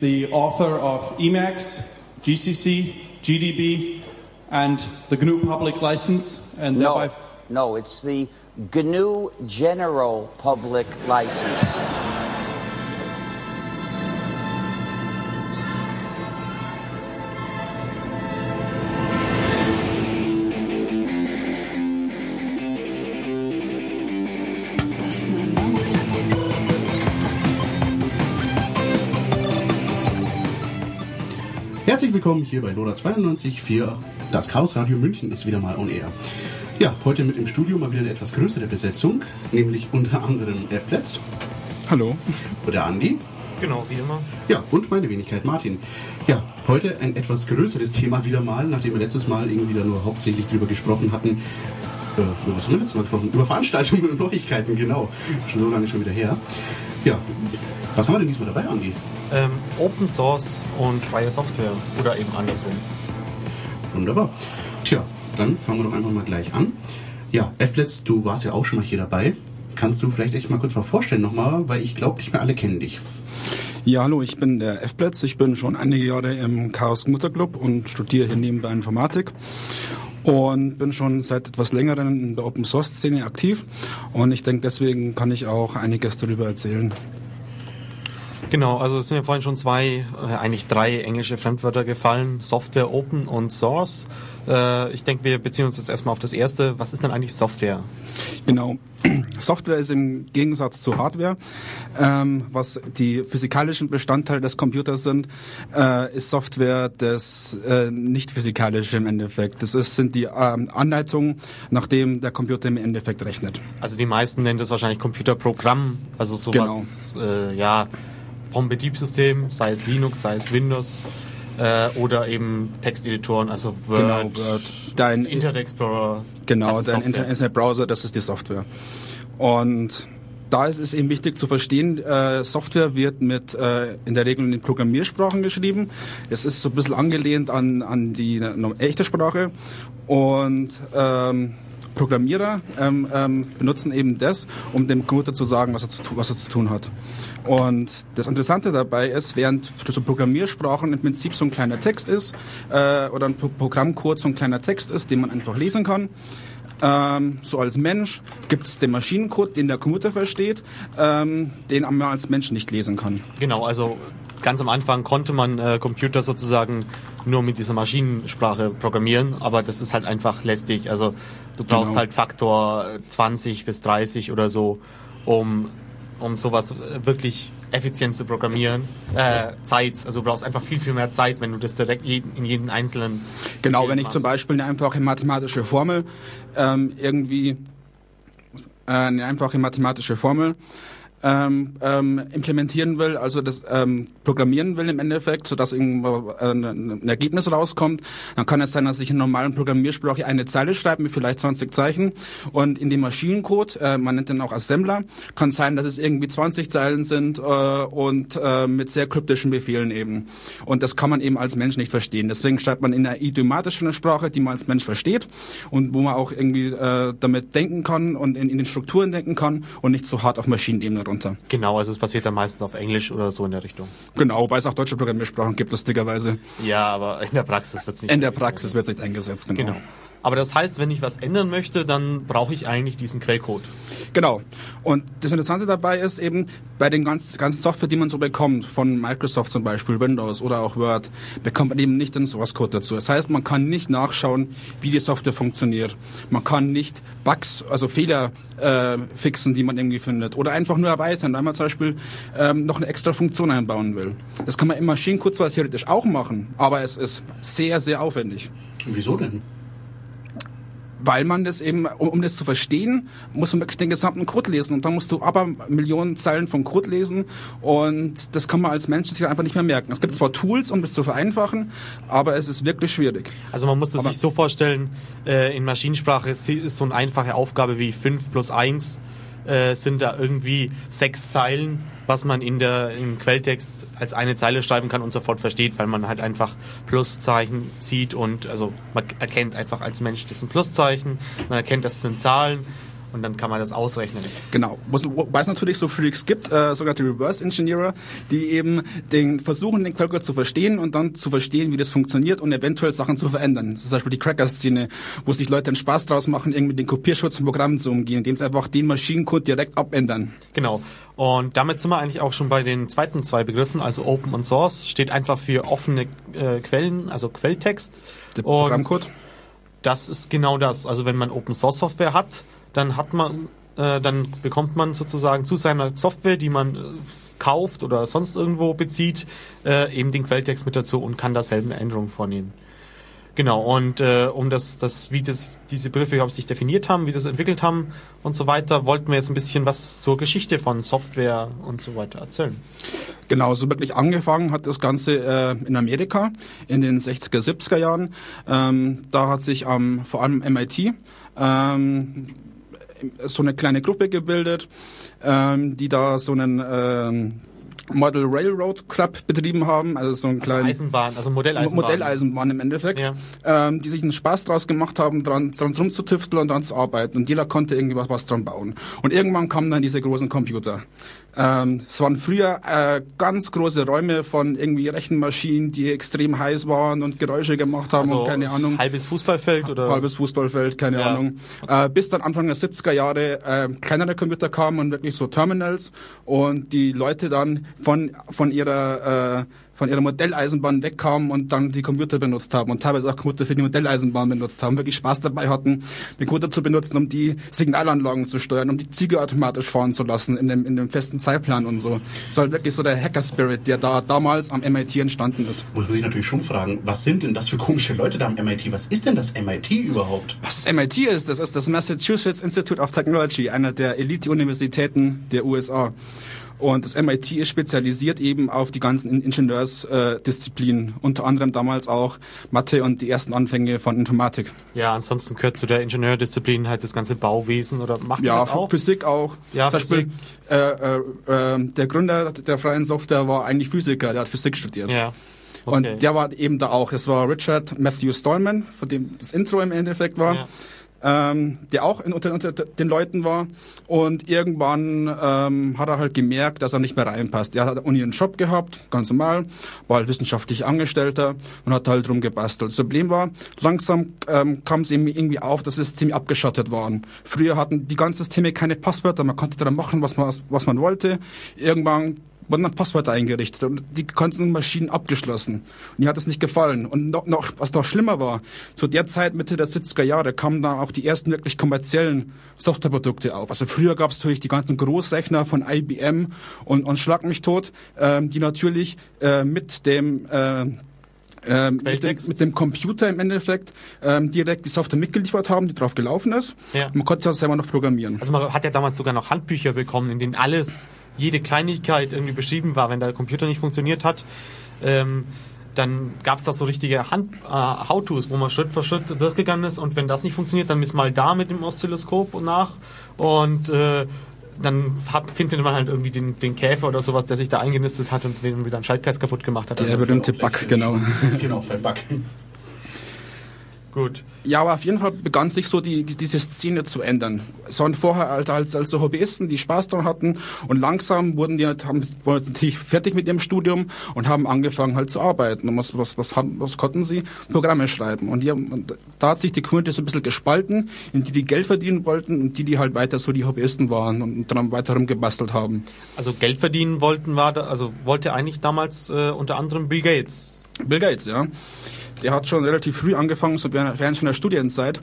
the author of Emacs, GCC, GDB, and the GNU public license, and No, no, it's the GNU General Public License. Hier bei Lola 92.4. Das Chaos Radio München ist wieder mal on air. Ja, heute mit im Studio mal wieder eine etwas größere Besetzung, nämlich unter anderem F. Plätz Hallo. oder Andi. Genau, wie immer. Ja, und meine Wenigkeit Martin. Ja, heute ein etwas größeres Thema wieder mal, nachdem wir letztes Mal irgendwie da nur hauptsächlich drüber gesprochen hatten. Äh, über was haben wir letztes Mal gesprochen? Über Veranstaltungen und Neuigkeiten, genau. Schon so lange schon wieder her. Ja, was haben wir denn diesmal dabei, Andi? Ähm, Open Source und freie Software oder eben andersrum. Wunderbar. Tja, dann fangen wir doch einfach mal gleich an. Ja, F-Plätz, du warst ja auch schon mal hier dabei. Kannst du vielleicht echt mal kurz mal vorstellen nochmal, weil ich glaube, nicht mehr alle kennen dich. Ja, hallo, ich bin der F-Platz. Ich bin schon einige Jahre im Chaos Mutterclub und studiere hier nebenbei Informatik. Und bin schon seit etwas längerem in der Open Source Szene aktiv. Und ich denke, deswegen kann ich auch einiges darüber erzählen. Genau, also es sind ja vorhin schon zwei, äh, eigentlich drei englische Fremdwörter gefallen. Software, Open und Source. Äh, ich denke, wir beziehen uns jetzt erstmal auf das erste. Was ist denn eigentlich Software? Genau. Software ist im Gegensatz zu Hardware, ähm, was die physikalischen Bestandteile des Computers sind, äh, ist Software das äh, nicht physikalische im Endeffekt. Das ist, sind die ähm, Anleitungen, nach dem der Computer im Endeffekt rechnet. Also die meisten nennen das wahrscheinlich Computerprogramm, also sowas, äh, ja, vom Betriebssystem, sei es Linux, sei es Windows äh, oder eben Texteditoren, also Word, Genau, Word. Dein- Internet Explorer. Genau, dein Software. Internetbrowser, das ist die Software. Und da ist es eben wichtig zu verstehen, äh, Software wird mit äh, in der Regel in Programmiersprachen geschrieben. Es ist so ein bisschen angelehnt an, an die äh, echte Sprache. Und ähm, Programmierer ähm, ähm, benutzen eben das, um dem Computer zu sagen, was er zu, was er zu tun hat. Und das Interessante dabei ist, während so Programmiersprachen im Prinzip so ein kleiner Text ist, äh, oder ein Pro Programmcode so ein kleiner Text ist, den man einfach lesen kann, ähm, so als Mensch gibt es den Maschinencode, den der Computer versteht, ähm, den man als Mensch nicht lesen kann. Genau, also ganz am Anfang konnte man äh, Computer sozusagen nur mit dieser Maschinensprache programmieren, aber das ist halt einfach lästig. Also du brauchst Genau. halt Faktor äh, 20 bis 30 oder so, um, um sowas wirklich effizient zu programmieren. Äh, Zeit, also du brauchst einfach viel, viel mehr Zeit, wenn du das direkt jeden, in jeden einzelnen... Genau, wenn ich zum machst. Beispiel eine einfache mathematische Formel ähm, irgendwie äh, eine einfache mathematische Formel ähm, ähm, implementieren will, also das ähm, programmieren will im Endeffekt, sodass äh, ein, ein Ergebnis rauskommt, dann kann es sein, dass ich in normalen Programmiersprache eine Zeile schreibe mit vielleicht 20 Zeichen und in dem Maschinencode, äh, man nennt den auch Assembler, kann sein, dass es irgendwie 20 Zeilen sind äh, und äh, mit sehr kryptischen Befehlen eben. Und das kann man eben als Mensch nicht verstehen. Deswegen schreibt man in einer idiomatischen Sprache, die man als Mensch versteht und wo man auch irgendwie äh, damit denken kann und in, in den Strukturen denken kann und nicht so hart auf Maschinenebene runter. Genau, also es passiert dann meistens auf Englisch oder so in der Richtung. Genau, wobei es auch deutsche Programmiersprachen gibt, lustigerweise. Ja, aber in der Praxis wird es nicht... In der Praxis wird es nicht eingesetzt, genau. Genau. Aber das heißt, wenn ich was ändern möchte, dann brauche ich eigentlich diesen Quellcode. Genau. Und das Interessante dabei ist eben, bei den ganzen, ganzen Software, die man so bekommt, von Microsoft zum Beispiel, Windows oder auch Word, bekommt man eben nicht den Source Code dazu. Das heißt, man kann nicht nachschauen, wie die Software funktioniert. Man kann nicht Bugs, also Fehler äh, fixen, die man irgendwie findet. Oder einfach nur erweitern, weil man zum Beispiel ähm, noch eine extra Funktion einbauen will. Das kann man im Maschinencode zwar theoretisch auch machen, aber es ist sehr, sehr aufwendig. Wieso denn? Weil man das eben, um, um das zu verstehen, muss man wirklich den gesamten Code lesen. Und dann musst du aber Millionen Zeilen von Code lesen. Und das kann man als Mensch sich einfach nicht mehr merken. Es gibt zwar Tools, um das zu vereinfachen, aber es ist wirklich schwierig. Also man muss das Aber- sich so vorstellen, äh, in Maschinensprache ist ist so eine einfache Aufgabe wie 5 plus 1 äh, sind da irgendwie sechs Zeilen, was man in der, im Quelltext als eine Zeile schreiben kann und sofort versteht, weil man halt einfach Pluszeichen sieht und also man erkennt einfach als Mensch, das sind Pluszeichen, man erkennt, das sind Zahlen und dann kann man das ausrechnen. Genau. Wobei es natürlich so Freaks gibt, äh, sogenannte Reverse Engineer, die eben den versuchen, den Quellcode zu verstehen und dann zu verstehen, wie das funktioniert und eventuell Sachen zu verändern. Zum Beispiel die Cracker-Szene, wo sich Leute einen Spaß draus machen, irgendwie mit den Kopierschutz von Programmen zu umgehen, indem sie einfach den Maschinencode direkt abändern. Genau. Und damit sind wir eigentlich auch schon bei den zweiten zwei Begriffen, also Open und Source, steht einfach für offene äh, Quellen, also Quelltext. Der Programmcode. Das ist genau das. Also wenn man Open Source Software hat, dann hat man, äh, dann bekommt man sozusagen zu seiner Software, die man äh, kauft oder sonst irgendwo bezieht, äh, eben den Quelltext mit dazu und kann da selber Änderungen vornehmen. Genau, und äh, um das, das, wie das, diese Begriffe überhaupt sich definiert haben, wie das entwickelt haben und so weiter, wollten wir jetzt ein bisschen was zur Geschichte von Software und so weiter erzählen. Genau, so wirklich angefangen hat das Ganze äh, in Amerika in den 60er, 70er Jahren. Ähm, da hat sich ähm, vor allem MIT ähm, so eine kleine Gruppe gebildet, ähm, die da so einen ähm, Model Railroad Club betrieben haben, also so ein Also kleinen Eisenbahn, also Modelleisenbahn. Modelleisenbahn im Endeffekt, Ja. ähm, die sich einen Spaß draus gemacht haben, dran, dran rumzutüfteln und dran zu arbeiten. Und jeder konnte irgendwie was, was dran bauen. Und irgendwann kamen dann diese großen Computer. Ähm, es waren früher äh, ganz große Räume von irgendwie Rechenmaschinen, die extrem heiß waren und Geräusche gemacht haben Also und keine Ahnung. Halbes Fußballfeld oder? Halbes Fußballfeld, keine Ja. Ahnung. Äh, bis dann Anfang der 70er Jahre äh, kleinere Computer kamen und wirklich so Terminals und die Leute dann von, von ihrer äh, von ihrer Modelleisenbahn wegkamen und dann die Computer benutzt haben und teilweise auch Computer für die Modelleisenbahn benutzt haben, wirklich Spaß dabei hatten, den Computer zu benutzen, um die Signalanlagen zu steuern, um die Züge automatisch fahren zu lassen in dem, in dem festen Zeitplan und so. Es war wirklich so der Hacker-Spirit, der da damals am MIT entstanden ist. Muss man sich natürlich schon fragen, was sind denn das für komische Leute da am MIT? Was ist denn das MIT überhaupt? Was das MIT ist, das ist das Massachusetts Institute of Technology, einer der Elite-Universitäten der USA. Und das MIT ist spezialisiert eben auf die ganzen Ingenieursdisziplinen, äh, unter anderem damals auch Mathe und die ersten Anfänge von Informatik. Ja, ansonsten gehört zu der Ingenieurdisziplin halt das ganze Bauwesen oder macht Ja, das auch? Physik auch. Ja, Zum Beispiel, äh, äh, äh, der Gründer der freien Software war eigentlich Physiker, der hat Physik studiert. Ja. Und Okay. der war eben da auch. Es war Richard Matthew Stallman, von dem das Intro im Endeffekt war. Ja. Ähm, der auch in, unter, unter den Leuten war. Und irgendwann ähm, hat er halt gemerkt, dass er nicht mehr reinpasst. Er hat an der Uni einen Job gehabt, ganz normal, war halt wissenschaftlich Angestellter und hat halt rumgebastelt. Das Problem war, langsam ähm, kam es ihm irgendwie auf, dass Systeme abgeschottet waren. Früher hatten die ganzen Systeme keine Passwörter, man konnte da machen, was man, was man wollte. Irgendwann wurden dann Passwörter eingerichtet und die ganzen Maschinen abgeschlossen. Und ihr hat es nicht gefallen. Und noch, noch, was noch schlimmer war, zu der Zeit, Mitte der 70er Jahre, kamen da auch die ersten wirklich kommerziellen Softwareprodukte auf. Also früher gab es natürlich die ganzen Großrechner von IBM und, und Schlag mich tot, ähm, die natürlich äh, mit dem äh, ähm, mit, dem, mit dem Computer im Endeffekt ähm, direkt die Software mitgeliefert haben, die drauf gelaufen ist. Ja. Man konnte es auch selber noch programmieren. Also man hat ja damals sogar noch Handbücher bekommen, in denen alles, jede Kleinigkeit irgendwie beschrieben war, wenn der Computer nicht funktioniert hat. Ähm, dann gab es da so richtige Hand, äh, How-Tos, wo man Schritt für Schritt durchgegangen ist und wenn das nicht funktioniert, dann ist mal da mit dem Oszilloskop nach und äh, dann hat, findet man halt irgendwie den, den Käfer oder sowas, der sich da eingenistet hat und wieder einen Schaltkreis kaputt gemacht hat. Der Also, berühmte Bug, genau. genau, beim Bug. Gut. Ja, aber auf jeden Fall begann sich so die, die, diese Szene zu ändern. Es waren vorher als, als, als so Hobbyisten, die Spaß daran hatten und langsam wurden die halt- haben, wurden natürlich fertig mit ihrem Studium und haben angefangen halt zu arbeiten. Und was, was, was, haben, was konnten sie? Programme schreiben. Und, die und da hat sich die Community so ein bisschen gespalten, in die, die Geld verdienen wollten und die, die halt weiter so die Hobbyisten waren und dann weiter rumgebastelt haben. Also Geld verdienen wollten war, da, also wollte eigentlich damals äh, unter anderem Bill Gates. Bill Gates, ja. Der hat schon relativ früh angefangen, so während seiner Studienzeit,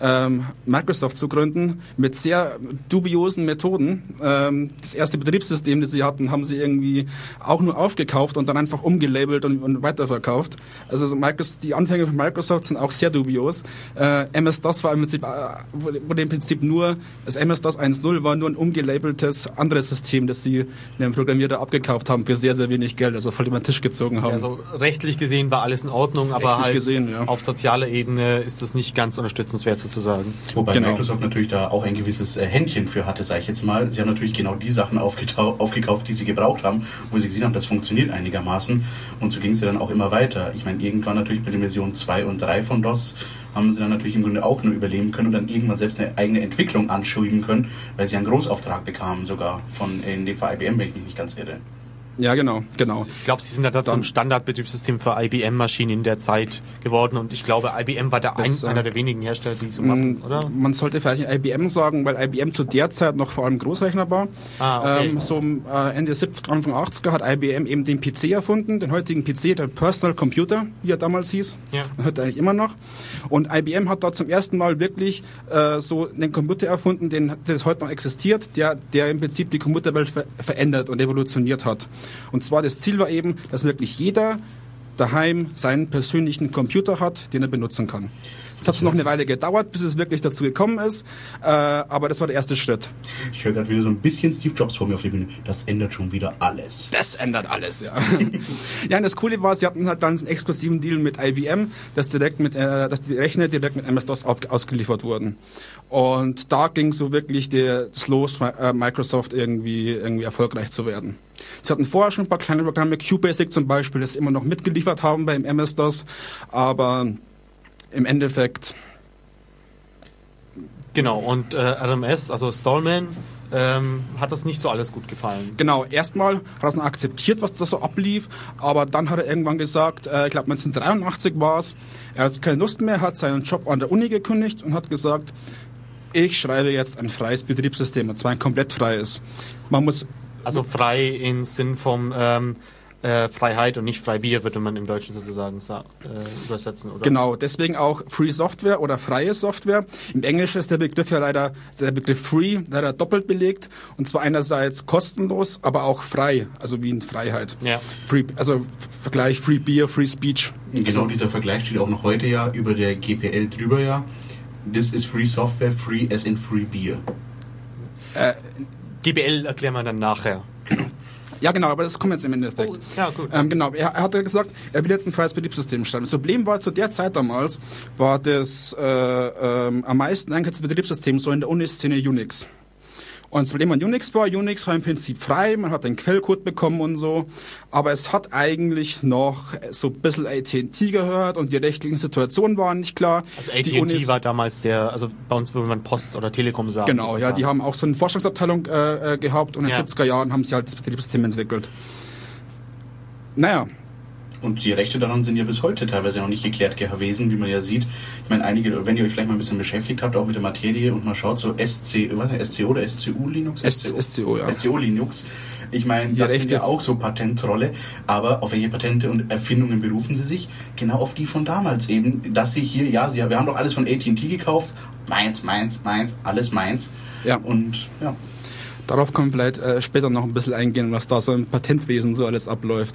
ähm, Microsoft zu gründen, mit sehr dubiosen Methoden. Ähm, das erste Betriebssystem, das sie hatten, haben sie irgendwie auch nur aufgekauft und dann einfach umgelabelt und, und weiterverkauft. Also so Microsoft, die Anfänge von Microsoft sind auch sehr dubios. Äh, MS-DOS war im Prinzip, äh, wurde im Prinzip nur, das MS-DOS 1.0 war nur ein umgelabeltes anderes System, das sie einem Programmierer abgekauft haben für sehr, sehr wenig Geld, also voll über den Tisch gezogen haben. Also rechtlich gesehen war alles in Ordnung, aber Rechtlich halt gesehen, ja. auf sozialer Ebene ist das nicht ganz unterstützenswert sozusagen. Wobei Genau. Microsoft natürlich da auch ein gewisses äh, Händchen für hatte, sage ich jetzt mal. Sie haben natürlich genau die Sachen aufgekauft, die sie gebraucht haben, wo sie gesehen haben, das funktioniert einigermaßen. Und so ging es ja dann auch immer weiter. Ich meine, irgendwann natürlich mit der Version 2 und 3 von DOS haben sie dann natürlich im Grunde auch nur überleben können und dann irgendwann selbst eine eigene Entwicklung anschieben können, weil sie einen Großauftrag bekamen sogar von, in dem Fall IBM, wenn ich mich nicht ganz irre. Ja, genau, genau. Ich glaube, sie sind ja da Dann- zum Standardbetriebssystem für IBM-Maschinen in der Zeit geworden und ich glaube, IBM war der ein, Das, äh, einer der wenigen Hersteller, die so machen, oder? Man sollte vielleicht IBM sagen, weil IBM zu der Zeit noch vor allem Großrechner war. Ah, okay. ähm, so äh, Ende 70er, Anfang 80er hat IBM eben den PC erfunden, den heutigen PC, der Personal Computer, wie er damals hieß. Ja. Und heute eigentlich immer noch. Und IBM hat da zum ersten Mal wirklich äh, so einen Computer erfunden, den, der heute noch existiert, der, der im Prinzip die Computerwelt ver verändert und evolutioniert hat. Und zwar das Ziel war eben, dass wirklich jeder daheim seinen persönlichen Computer hat, den er benutzen kann. Es hat noch eine Weile gedauert, bis es wirklich dazu gekommen ist, äh, aber das war der erste Schritt. Ich höre gerade wieder so ein bisschen Steve Jobs vor mir auf Bühne. Das ändert schon wieder alles. Das ändert alles, ja. ja, und das Coole war, sie hatten halt dann einen exklusiven Deal mit IBM, dass direkt mit, äh, dass die Rechner direkt mit MS-DOS ausgeliefert wurden. Und da ging so wirklich der, das los, äh, Microsoft irgendwie, irgendwie erfolgreich zu werden. Sie hatten vorher schon ein paar kleine Programme, QBasic zum Beispiel, das immer noch mitgeliefert haben beim MS-DOS, aber im Endeffekt Genau, und äh, RMS, also Stallman, ähm, hat das nicht so alles gut gefallen. Genau, erstmal hat er es noch akzeptiert, was da so ablief, aber dann hat er irgendwann gesagt, äh, ich glaube 1983 war es, er hat keine Lust mehr, hat seinen Job an der Uni gekündigt und hat gesagt, ich schreibe jetzt ein freies Betriebssystem, und zwar ein komplett freies. Man muss Also frei im Sinn vom ähm, äh, Freiheit und nicht Freibier, würde man im Deutschen sozusagen sa äh, übersetzen, oder? Genau, deswegen auch Free Software oder freie Software. Im Englischen ist der Begriff ja leider, der Begriff Free leider doppelt belegt. Und zwar einerseits kostenlos, aber auch frei, also wie in Freiheit. Ja. Free, also Vergleich Free Beer, Free Speech. Genau dieser Vergleich steht auch noch heute ja über der GPL drüber ja. This is free software, free as in free beer. GBL erklären wir dann nachher. Ja, genau, aber das kommt jetzt im Endeffekt. Oh, ja, gut. Ähm, genau, er, er hat ja gesagt, er will jetzt ein freies Betriebssystem schreiben. Das Problem war zu der Zeit damals, war das äh, ähm, am meisten eingesetzte Betriebssystem so in der Uniszene Unix. Und das Problem an Unix war, Unix war im Prinzip frei, man hat den Quellcode bekommen und so, aber es hat eigentlich noch so ein bisschen AT&T gehört und die rechtlichen Situationen waren nicht klar. Also AT&T war damals der, also bei uns würde man Post oder Telekom sagen. Genau, ja, die haben auch so eine Forschungsabteilung äh, äh, gehabt und in den Ja. 70er Jahren haben sie halt das Betriebssystem entwickelt. Naja, Und die Rechte daran sind ja bis heute teilweise noch nicht geklärt gewesen, wie man ja sieht. Ich meine, einige, wenn ihr euch vielleicht mal ein bisschen beschäftigt habt, auch mit der Materie und mal schaut, so SC, was, SCO oder SCU Linux? S- SCO, ja. SCO Linux. Ich meine, Die das sind Rechte- ja auch so Patentrolle, aber auf welche Patente und Erfindungen berufen sie sich? Genau auf die von damals eben, dass sie hier, ja, sie, wir haben doch alles von AT&T gekauft, meins, meins, meins, alles meins. Ja. Und ja, Darauf können wir vielleicht äh, später noch ein bisschen eingehen, was da so im Patentwesen so alles abläuft.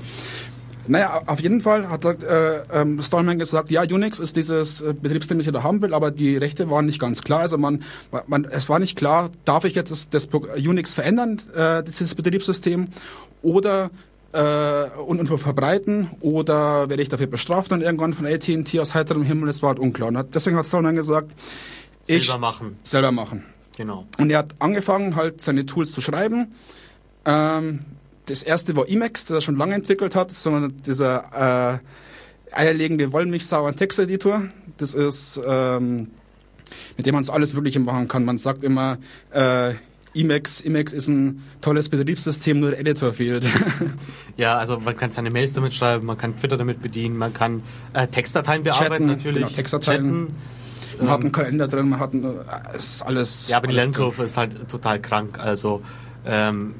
Naja, auf jeden Fall hat äh, ähm, Stallman gesagt, ja, Unix ist dieses äh, Betriebssystem, das ich da haben will, aber die Rechte waren nicht ganz klar. Also man, man es war nicht klar, darf ich jetzt das, das Unix verändern, äh, dieses Betriebssystem, oder äh, und, und verbreiten, oder werde ich dafür bestraft dann irgendwann von AT&T aus heiterem Himmel, das war halt unklar. Und hat, deswegen hat Stallman gesagt, ich Selber machen. selber machen. Genau. Und er hat angefangen, halt seine Tools zu schreiben. Ähm, das erste war Emacs, das er schon lange entwickelt hat, sondern dieser äh, eierlegende Wollmilchsau ein Texteditor. Das ist, ähm, mit dem man so alles Mögliche machen kann. Man sagt immer, äh, Emacs, Emacs ist ein tolles Betriebssystem, nur der Editor fehlt. Ja, also man kann seine Mails damit schreiben, man kann Twitter damit bedienen, man kann äh, Textdateien bearbeiten Chatten, natürlich. genau, Textdateien. Chatten. man hat einen Kalender drin, man hat ein, äh, es ist alles. Ja, aber die alles drin. Lernkurve ist halt total krank. Also ähm,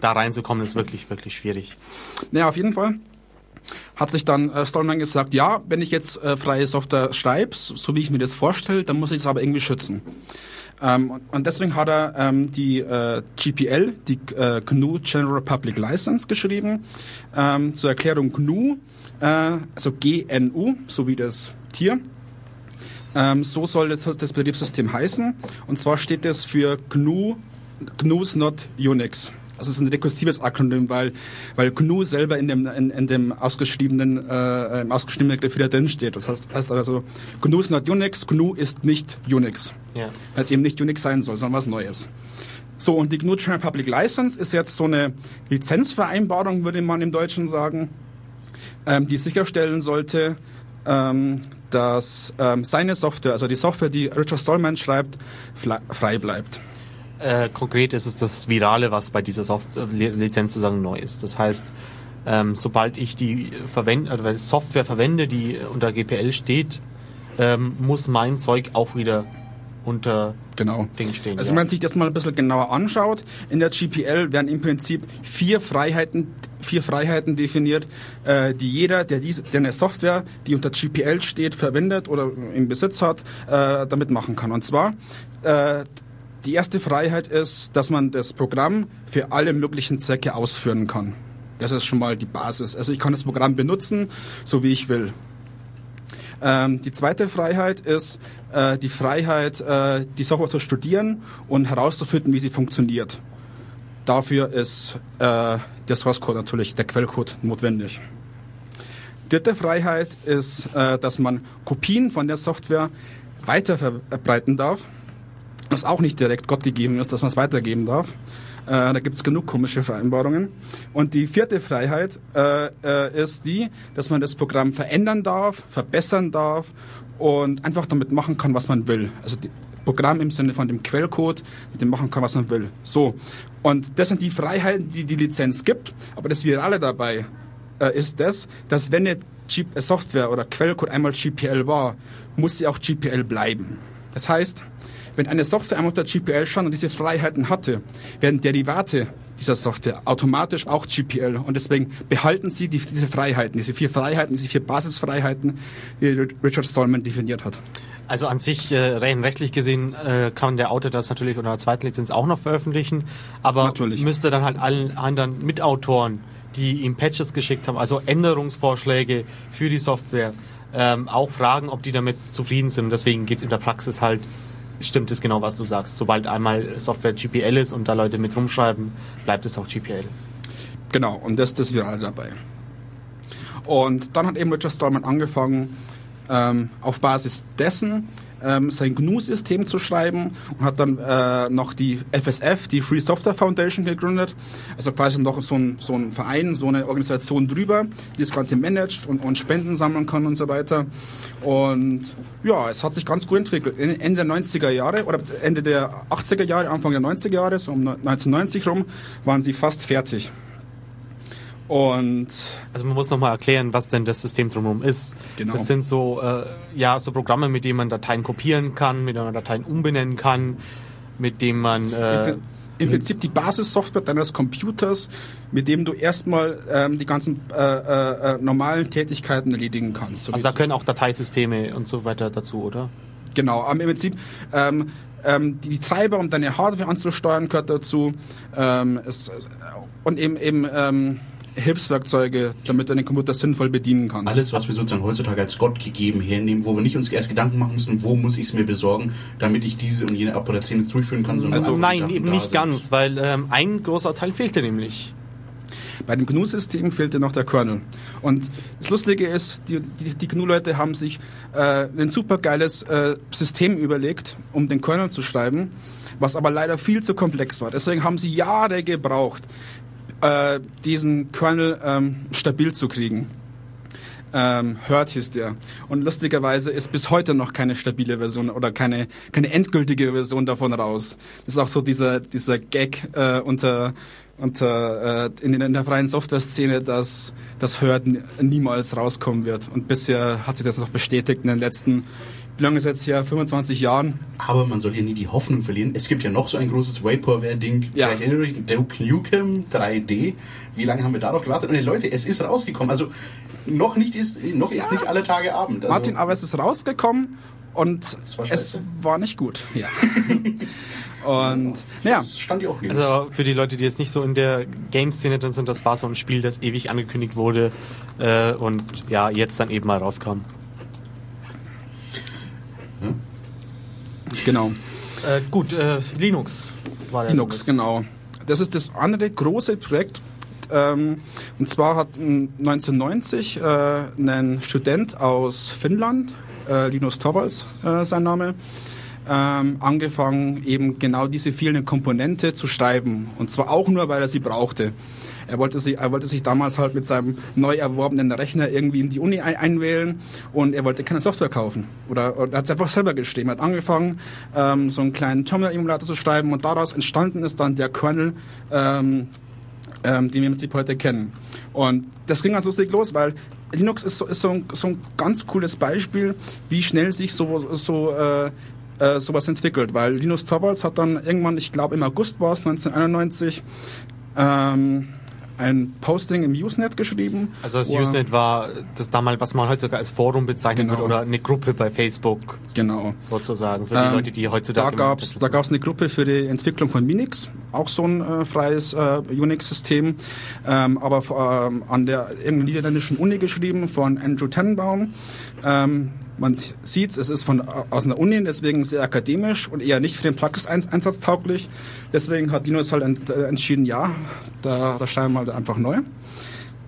da reinzukommen ist wirklich, wirklich schwierig. Naja, auf jeden Fall hat sich dann äh, Stallman gesagt, ja, wenn ich jetzt äh, freie Software schreibe, so, wie ich mir das vorstelle, dann muss ich es aber irgendwie schützen. Ähm, und- und deswegen hat er ähm, die äh, GPL, die äh, GNU General Public License, geschrieben. Ähm, zur Erklärung GNU, äh, also GNU, so wie das Tier. Ähm, so soll das, das Betriebssystem heißen. Und zwar steht es für GNU, GNU's not Unix. Also es ist ein rekursives Akronym, weil, weil GNU selber in dem, in, in dem ausgeschriebenen, äh, im ausgeschriebenen Begriff wieder drin steht. Das heißt, heißt also, GNU ist not Unix, GNU ist nicht Unix. Ja. Weil es eben nicht Unix sein soll, sondern was Neues. So, und die GNU General Public License ist jetzt so eine Lizenzvereinbarung, würde man im Deutschen sagen, ähm, die sicherstellen sollte, ähm, dass ähm, seine Software, also die Software, die Richard Stallman schreibt, frei bleibt. Äh, konkret ist es das Virale, was bei dieser Soft äh, Lizenz sozusagen neu ist. Das heißt, ähm, sobald ich die verwende, also Software verwende, die unter GPL steht, ähm, muss mein Zeug auch wieder unter Genau. Ding stehen. Also ja. wenn man sich das mal ein bisschen genauer anschaut, in der GPL werden im Prinzip vier Freiheiten, vier Freiheiten definiert, äh, die jeder, der, diese, der eine Software, die unter GPL steht, verwendet oder im Besitz hat, äh, damit machen kann. Und zwar, äh, die erste Freiheit ist, dass man das Programm für alle möglichen Zwecke ausführen kann. Das ist schon mal die Basis. Also ich kann das Programm benutzen, so wie ich will. Ähm, die zweite Freiheit ist äh, die Freiheit, äh, die Software zu studieren und herauszufinden, wie sie funktioniert. Dafür ist äh, der Source Code natürlich, der Quellcode notwendig. Dritte Freiheit ist, äh, dass man Kopien von der Software weiter verbreiten darf, was auch nicht direkt Gott gegeben ist, dass man es weitergeben darf. Äh, da gibt es genug komische Vereinbarungen. Und die vierte Freiheit äh, äh, ist die, dass man das Programm verändern darf, verbessern darf und einfach damit machen kann, was man will. Also Programm im Sinne von dem Quellcode, mit dem machen kann, was man will. So. Und das sind die Freiheiten, die die Lizenz gibt. Aber das Virale dabei äh, ist das, dass wenn eine äh, Software oder Quellcode einmal GPL war, muss sie auch GPL bleiben. Das heißt, wenn eine Software einmal unter GPL stand und diese Freiheiten hatte, werden Derivate dieser Software automatisch auch GPL. Und deswegen behalten sie die, diese Freiheiten, diese vier Freiheiten, diese vier Basisfreiheiten, die Richard Stallman definiert hat. Also an sich, äh, rein rechtlich gesehen, äh, kann der Autor das natürlich unter einer zweiten Lizenz auch noch veröffentlichen, aber Natürlich. müsste dann halt allen anderen Mitautoren, die ihm Patches geschickt haben, also Änderungsvorschläge für die Software, ähm, auch fragen, ob die damit zufrieden sind. Und deswegen geht's in der Praxis halt, stimmt es genau, was du sagst. Sobald einmal Software GPL ist und da Leute mit rumschreiben, bleibt es auch GPL. Genau, und das, das wir alle dabei. Und dann hat eben Richard Stallman angefangen, ähm, auf Basis dessen ähm, sein GNU-System zu schreiben und hat dann äh, noch die FSF, die Free Software Foundation, gegründet. Also quasi noch so ein, so ein Verein, so eine Organisation drüber, die das Ganze managt und, und Spenden sammeln kann und so weiter. Und ja, es hat sich ganz gut entwickelt. Ende der 90er Jahre oder Ende der 80er Jahre, Anfang der 90er Jahre, so um 1990 rum, waren sie fast fertig. Und Also man muss nochmal erklären, was denn das System drumherum ist. Genau. Das sind so, äh, ja, so Programme, mit denen man Dateien kopieren kann, mit denen man Dateien umbenennen kann, mit denen man... Im, Äh, Im Prinzip die Basissoftware deines Computers, mit dem du erstmal ähm, die ganzen äh, äh, äh, normalen Tätigkeiten erledigen kannst. So also da können auch Dateisysteme und so weiter dazu, oder? genau, aber im Prinzip ähm, ähm, die, die Treiber, um deine Hardware anzusteuern, gehört dazu. Ähm, es, es- und eben, eben ähm, Hilfswerkzeuge, damit du den Computer sinnvoll bedienen kannst. Alles, was wir sozusagen heutzutage als Gott gegeben hernehmen, wo wir nicht uns erst Gedanken machen müssen, wo muss ich es mir besorgen, damit ich diese und jene Operation jetzt durchführen kann. sondern Also nein, eben nicht sind. ganz, weil ähm, ein großer Teil fehlte nämlich. Bei dem GNU-System fehlte noch der Kernel. Und das Lustige ist, die, die, die GNU-Leute haben sich äh, ein supergeiles äh, System überlegt, um den Kernel zu schreiben, was aber leider viel zu komplex war. Deswegen haben sie Jahre gebraucht, äh, diesen Kernel ähm, stabil zu kriegen. Ähm, Hurt hieß der. Und lustigerweise ist bis heute noch keine stabile Version oder keine, keine endgültige Version davon raus. Das ist auch so dieser, dieser Gag äh, unter, unter, äh, in, in der freien Software-Szene, dass das Hurt niemals rauskommen wird. Und bisher hat sich das noch bestätigt in den letzten, wie lange ist jetzt her, 25 Jahren. Aber man soll hier nie die Hoffnung verlieren. Es gibt ja noch so ein großes Vaporware-Ding. Ja. Vielleicht erinnert euch Duke Nukem 3D. Wie lange haben wir darauf gewartet? Und Leute, es ist rausgekommen. Also noch nicht ist, noch ist nicht alle Tage Abend. Also, Martin, aber es ist rausgekommen und Es war es war nicht gut. Ja. und naja, das stand ja auch nirgends. Also für die Leute, die jetzt nicht so in der Game-Szene drin sind, das war so ein Spiel, das ewig angekündigt wurde äh, und ja, jetzt dann eben mal rauskam. Genau. Äh, gut, äh, Linux war der Linux, genau. das ist das andere große Projekt. Ähm, und zwar hat ähm, 1990 äh, ein Student aus Finnland, äh, Linus Torvalds äh, sein Name, ähm, angefangen, eben genau diese vielen Komponente zu schreiben. Und zwar auch nur, weil er sie brauchte. Er wollte, sich, er wollte sich damals halt mit seinem neu erworbenen Rechner irgendwie in die Uni ein einwählen und er wollte keine Software kaufen. Oder, oder er hat es einfach selber geschrieben. Er hat angefangen, ähm, so einen kleinen Terminal-Emulator zu schreiben und daraus entstanden ist dann der Kernel, ähm, ähm, den wir im Prinzip heute kennen. Und das ging ganz lustig los, weil Linux ist so, ist so, ein, so ein ganz cooles Beispiel, wie schnell sich so, so äh, äh, sowas entwickelt, weil Linus Torvalds hat dann irgendwann, ich glaube im August war es, 1991, ähm, ein Posting im Usenet geschrieben. Also das Usenet war das damals, was man heutzutage als Forum bezeichnet Genau. wird oder eine Gruppe bei Facebook Genau. sozusagen für die Ähm, Leute, die Da heutzutage gab es da gab's eine Gruppe für die Entwicklung von Minix, auch so ein äh, freies äh, Unix-System, ähm, aber ähm, an der niederländischen Uni geschrieben von Andrew Tannenbaum. Man sieht es ist von aus einer Uni, deswegen sehr akademisch und eher nicht für den Plugins-Einsatz tauglich. Deswegen hat Linus halt ent, äh, entschieden, ja, da, da schreiben wir halt einfach neu.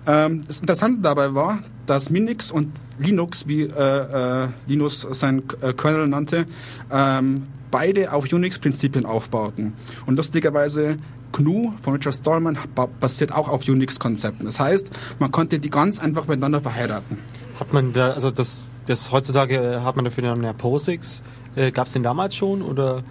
Ähm, das Interessante dabei war, dass Minix und Linux, wie äh, äh, Linus sein äh, Kernel nannte, ähm, beide auf Unix-Prinzipien aufbauten. Und lustigerweise GNU von Richard Stallman ba basiert auch auf Unix-Konzepten. Das heißt, man konnte die ganz einfach miteinander verheiraten. Hat man da, also das, das heutzutage äh, hat man dafür dann eine POSIX. Äh, Gab es den damals schon oder?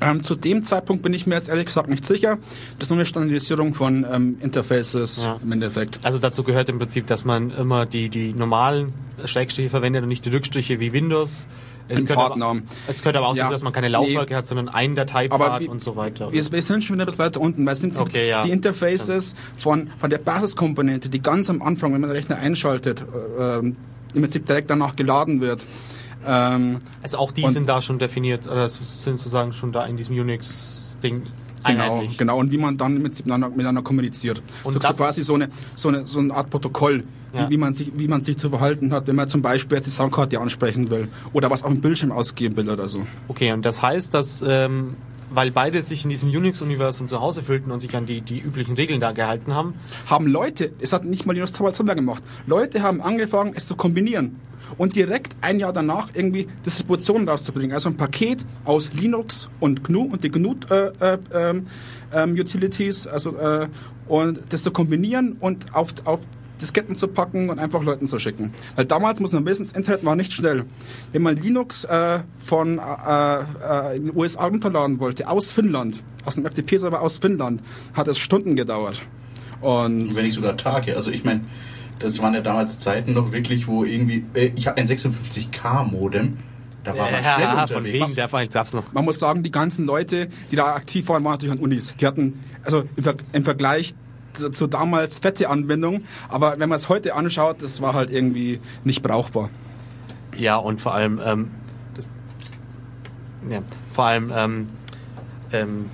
Ähm, zu dem Zeitpunkt bin ich mir jetzt ehrlich gesagt nicht sicher. Das ist nur eine Standardisierung von ähm, Interfaces Ja. im Endeffekt. Also dazu gehört im Prinzip, dass man immer die, die normalen Schrägstriche verwendet und nicht die Rückstriche wie Windows. Es gehört, aber, es gehört aber auch Ja. dazu, dass man keine Nee. Laufwerke hat, sondern einen Dateipfad wie- und so weiter. Wir, wir sind schon wieder etwas weiter unten, weil es sind Okay, ja. die Interfaces von, von der Basiskomponente, die ganz am Anfang, wenn man den Rechner einschaltet, äh, ähm, im Prinzip direkt danach geladen wird. Ähm, Also auch die sind da schon definiert, oder sind sozusagen schon da in diesem Unix-Ding genau, einheitlich. genau, und wie man dann mit, miteinander, miteinander kommuniziert. Und so das- quasi so eine, so eine, so eine Art Protokoll, Ja. wie, wie, man sich, wie man sich zu verhalten hat, wenn man zum Beispiel jetzt die Soundkarte ansprechen will oder was auf dem Bildschirm ausgeben will oder so. Okay, und das heißt, dass, ähm, weil beide sich in diesem Unix-Universum zu Hause fühlten und sich an die, die üblichen Regeln da gehalten haben, haben Leute, es hat nicht mal Linus Torvalds selber gemacht, Leute haben angefangen, es zu kombinieren und direkt ein Jahr danach irgendwie Distributionen rauszubringen. Also ein Paket aus Linux und GNU und die GNU äh, äh, ähm, ähm, also äh, und das zu kombinieren und auf, auf Disketten zu packen und einfach Leuten zu schicken. Weil damals muss man wissen, das Internet war nicht schnell. Wenn man Linux äh, von äh, äh, in den USA runterladen wollte, aus Finnland, aus einem FTP-Server aus Finnland, hat es Stunden gedauert. Und Wenn nicht sogar Tage. Also ich meine, das waren ja damals Zeiten noch wirklich, wo irgendwie, äh, ich habe ein 56K-Modem, da war man schnell ja, von unterwegs. wegen, der noch. man muss sagen, die ganzen Leute, die da aktiv waren, waren natürlich an Unis. Die hatten, also im, Ver im Vergleich zu, damals fette Anwendungen, aber wenn man es heute anschaut, das war halt irgendwie nicht brauchbar. Ja, und vor allem, ähm, das, ja, vor allem, ähm, ähm,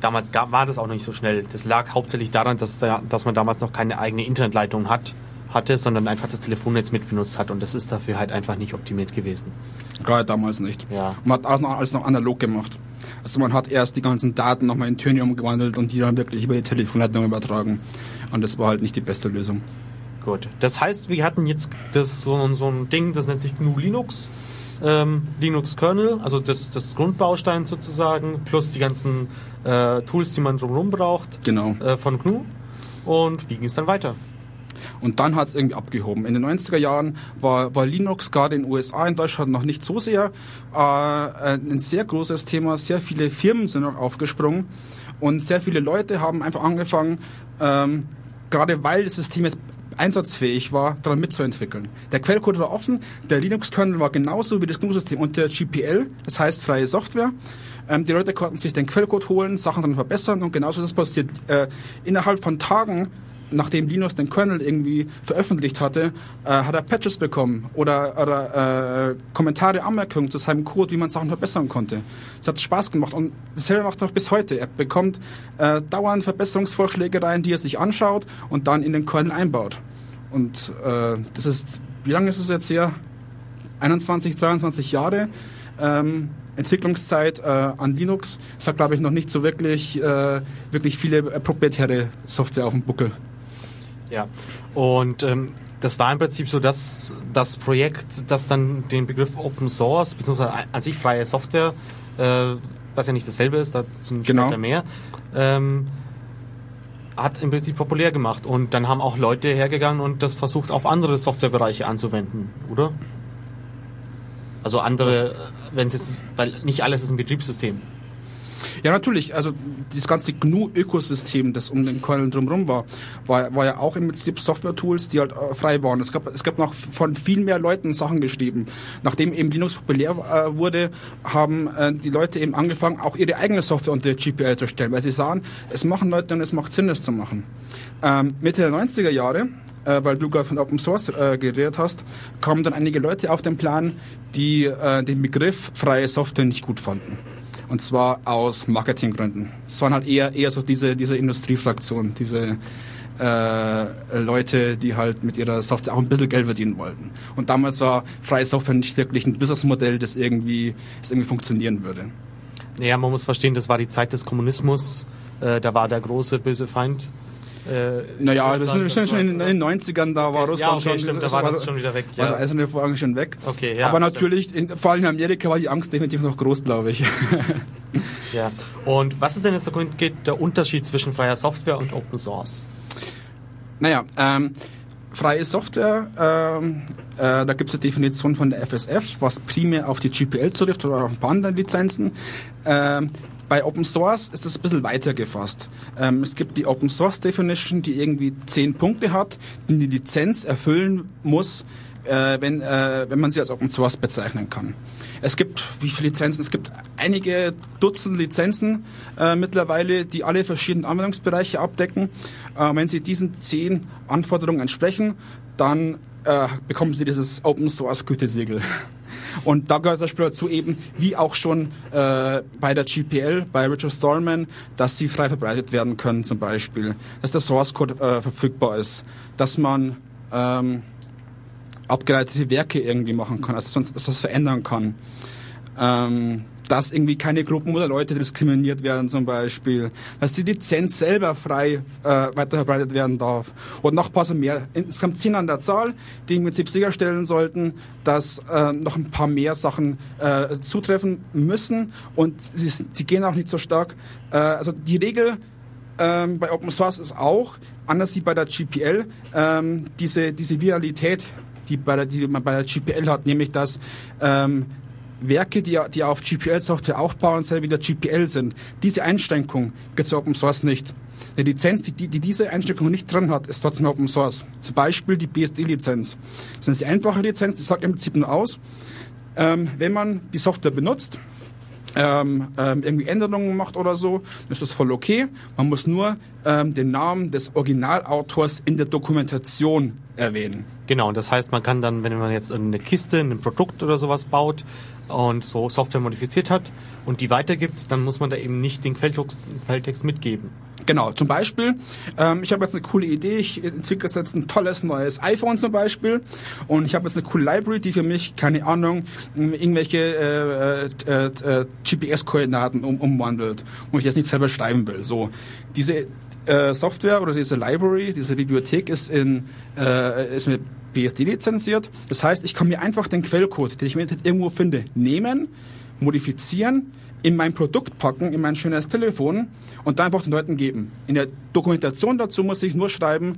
damals gab, war das auch noch nicht so schnell. Das lag hauptsächlich daran, dass, da, dass man damals noch keine eigene Internetleitung hat, hatte, sondern einfach das Telefonnetz mitbenutzt hat und das ist dafür halt einfach nicht optimiert gewesen. Gerade damals nicht. Ja. Man hat alles noch, alles noch analog gemacht. Also man hat erst die ganzen Daten nochmal in Töne umgewandelt und die dann wirklich über die Telefonleitung übertragen. Und das war halt nicht die beste Lösung. Gut. Das heißt, wir hatten jetzt das, so, ein- so ein Ding, das nennt sich GNU Linux. Ähm, Linux Kernel, also das, das Grundbaustein sozusagen, plus die ganzen äh, Tools, die man drumherum braucht Genau. äh, von GNU. Und wie ging es dann weiter? Und dann hat es irgendwie abgehoben. In den 90er Jahren war, war Linux gerade in den USA, in Deutschland noch nicht so sehr äh, ein sehr großes Thema. Sehr viele Firmen sind auch aufgesprungen und sehr viele Leute haben einfach angefangen, ähm, gerade weil das System jetzt einsatzfähig war, daran mitzuentwickeln. Der Quellcode war offen, der Linux-Kernel war genauso wie das GNU-System unter GPL, das heißt freie Software. Ähm, die Leute konnten sich den Quellcode holen, Sachen dann verbessern und genauso ist es passiert. Äh, innerhalb von Tagen nachdem Linus den Kernel irgendwie veröffentlicht hatte, äh, hat er Patches bekommen oder, oder äh, Kommentare, Anmerkungen zu seinem Code, wie man Sachen verbessern konnte. Es hat Spaß gemacht und dasselbe macht er auch bis heute. Er bekommt äh, dauernd Verbesserungsvorschläge rein, die er sich anschaut und dann in den Kernel einbaut. Und äh, das ist, wie lange ist es jetzt her? 21, 22 Jahre. Ähm, Entwicklungszeit äh, an Linux. Es hat, glaube ich, noch nicht so wirklich, äh, wirklich viele äh, proprietäre Software auf dem Buckel. Ja, und ähm, das war im Prinzip so das, das Projekt, das dann den Begriff Open Source, beziehungsweise an sich freie Software, äh, was ja nicht dasselbe ist, dazu Genau. später mehr, ähm, hat im Prinzip populär gemacht. Und dann haben auch Leute hergegangen und das versucht auf andere Softwarebereiche anzuwenden, oder? Also andere, wenn es jetzt, weil nicht alles ist ein Betriebssystem. Ja, natürlich. Also das ganze GNU-Ökosystem, das um den Kernel drumherum war, war, war ja auch im Prinzip Software-Tools, die halt äh, frei waren. Es gab, es gab noch von viel mehr Leuten Sachen geschrieben. Nachdem eben Linux populär äh, wurde, haben äh, die Leute eben angefangen, auch ihre eigene Software unter GPL zu stellen, weil sie sahen, es machen Leute und es macht Sinn, das zu machen. Ähm, Mitte der 90er Jahre weil du gerade von Open Source geredet hast, kamen dann einige Leute auf den Plan, die den Begriff freie Software nicht gut fanden. Und zwar aus Marketinggründen. Es waren halt eher, eher so diese, diese Industriefraktion, diese äh, Leute, die halt mit ihrer Software auch ein bisschen Geld verdienen wollten. Und damals war freie Software nicht wirklich ein Businessmodell, das irgendwie, das irgendwie funktionieren würde. Naja, man muss verstehen, das war die Zeit des Kommunismus. Äh, da war der große böse Feind. Äh, Naja, wir sind, wir sind schon in den 90ern, da war Okay. Russland Ja, okay, schon, stimmt, da war das schon wieder weg, War ja. der eiserne Vorhang schon weg. Okay, ja, Aber natürlich, in, vor allem in Amerika war die Angst definitiv noch groß, glaube ich. Ja. Und was ist denn jetzt der Unterschied zwischen freier Software und Open Source? Naja, ähm, freie Software, ähm, äh, da gibt es eine Definition von der FSF, was primär auf die GPL zutrifft oder auf ein paar andere Lizenzen. Ähm, bei Open Source ist das ein bisschen weiter gefasst. Ähm, es gibt die Open Source Definition, die irgendwie zehn Punkte hat, die die Lizenz erfüllen muss, äh, wenn, äh, wenn man sie als Open Source bezeichnen kann. Es gibt, wie viele Lizenzen? Es gibt einige Dutzend Lizenzen äh, mittlerweile, die alle verschiedenen Anwendungsbereiche abdecken. Äh, wenn sie diesen zehn Anforderungen entsprechen, dann äh, bekommen sie dieses Open Source Gütesiegel. Und da gehört das Spiel dazu eben, wie auch schon äh, bei der GPL, bei Richard Stallman, dass sie frei verbreitet werden können zum Beispiel, dass der Source Code äh, verfügbar ist, dass man ähm, abgeleitete Werke irgendwie machen kann, also dass man das verändern kann. Ähm, dass irgendwie keine Gruppen oder Leute diskriminiert werden zum Beispiel, dass die Lizenz selber frei äh, weiter verbreitet werden darf und noch ein paar so mehr. Insgesamt zehn an der Zahl, die im Prinzip sicherstellen sollten, dass äh, noch ein paar mehr Sachen äh, zutreffen müssen und sie, sie gehen auch nicht so stark. Äh, also die Regel ähm, bei Open Source ist auch, anders wie bei der GPL, ähm, diese, diese Viralität, die, bei der, die man bei der GPL hat, nämlich dass ähm, Werke, die, die auf GPL-Software aufbauen, selber wieder GPL sind. Diese Einschränkung gibt es Open Source nicht. Die Lizenz, die, die, die diese Einschränkung nicht drin hat, ist trotzdem Open Source. Zum Beispiel die BSD-Lizenz. Das ist die einfache Lizenz, die sagt im Prinzip nur aus, ähm, wenn man die Software benutzt, ähm, ähm, irgendwie Änderungen macht oder so, ist das voll okay. Man muss nur ähm, den Namen des Originalautors in der Dokumentation erwähnen. Genau, und das heißt, man kann dann, wenn man jetzt eine Kiste, ein Produkt oder sowas baut und so Software modifiziert hat und die weitergibt, dann muss man da eben nicht den Quelltext mitgeben. Genau, zum Beispiel, ähm, ich habe jetzt eine coole Idee, ich entwickle jetzt ein tolles neues iPhone zum Beispiel und ich habe jetzt eine coole Library, die für mich, keine Ahnung, irgendwelche äh, äh, äh, GPS-Koordinaten um, umwandelt und ich jetzt nicht selber schreiben will. So, diese äh, Software oder diese Library, diese Bibliothek ist, in, äh, ist mit BSD lizenziert. Das heißt, ich kann mir einfach den Quellcode, den ich Internet irgendwo finde, nehmen, modifizieren, in mein Produkt packen, in mein schönes Telefon und dann einfach den Leuten geben. In der Dokumentation dazu muss ich nur schreiben,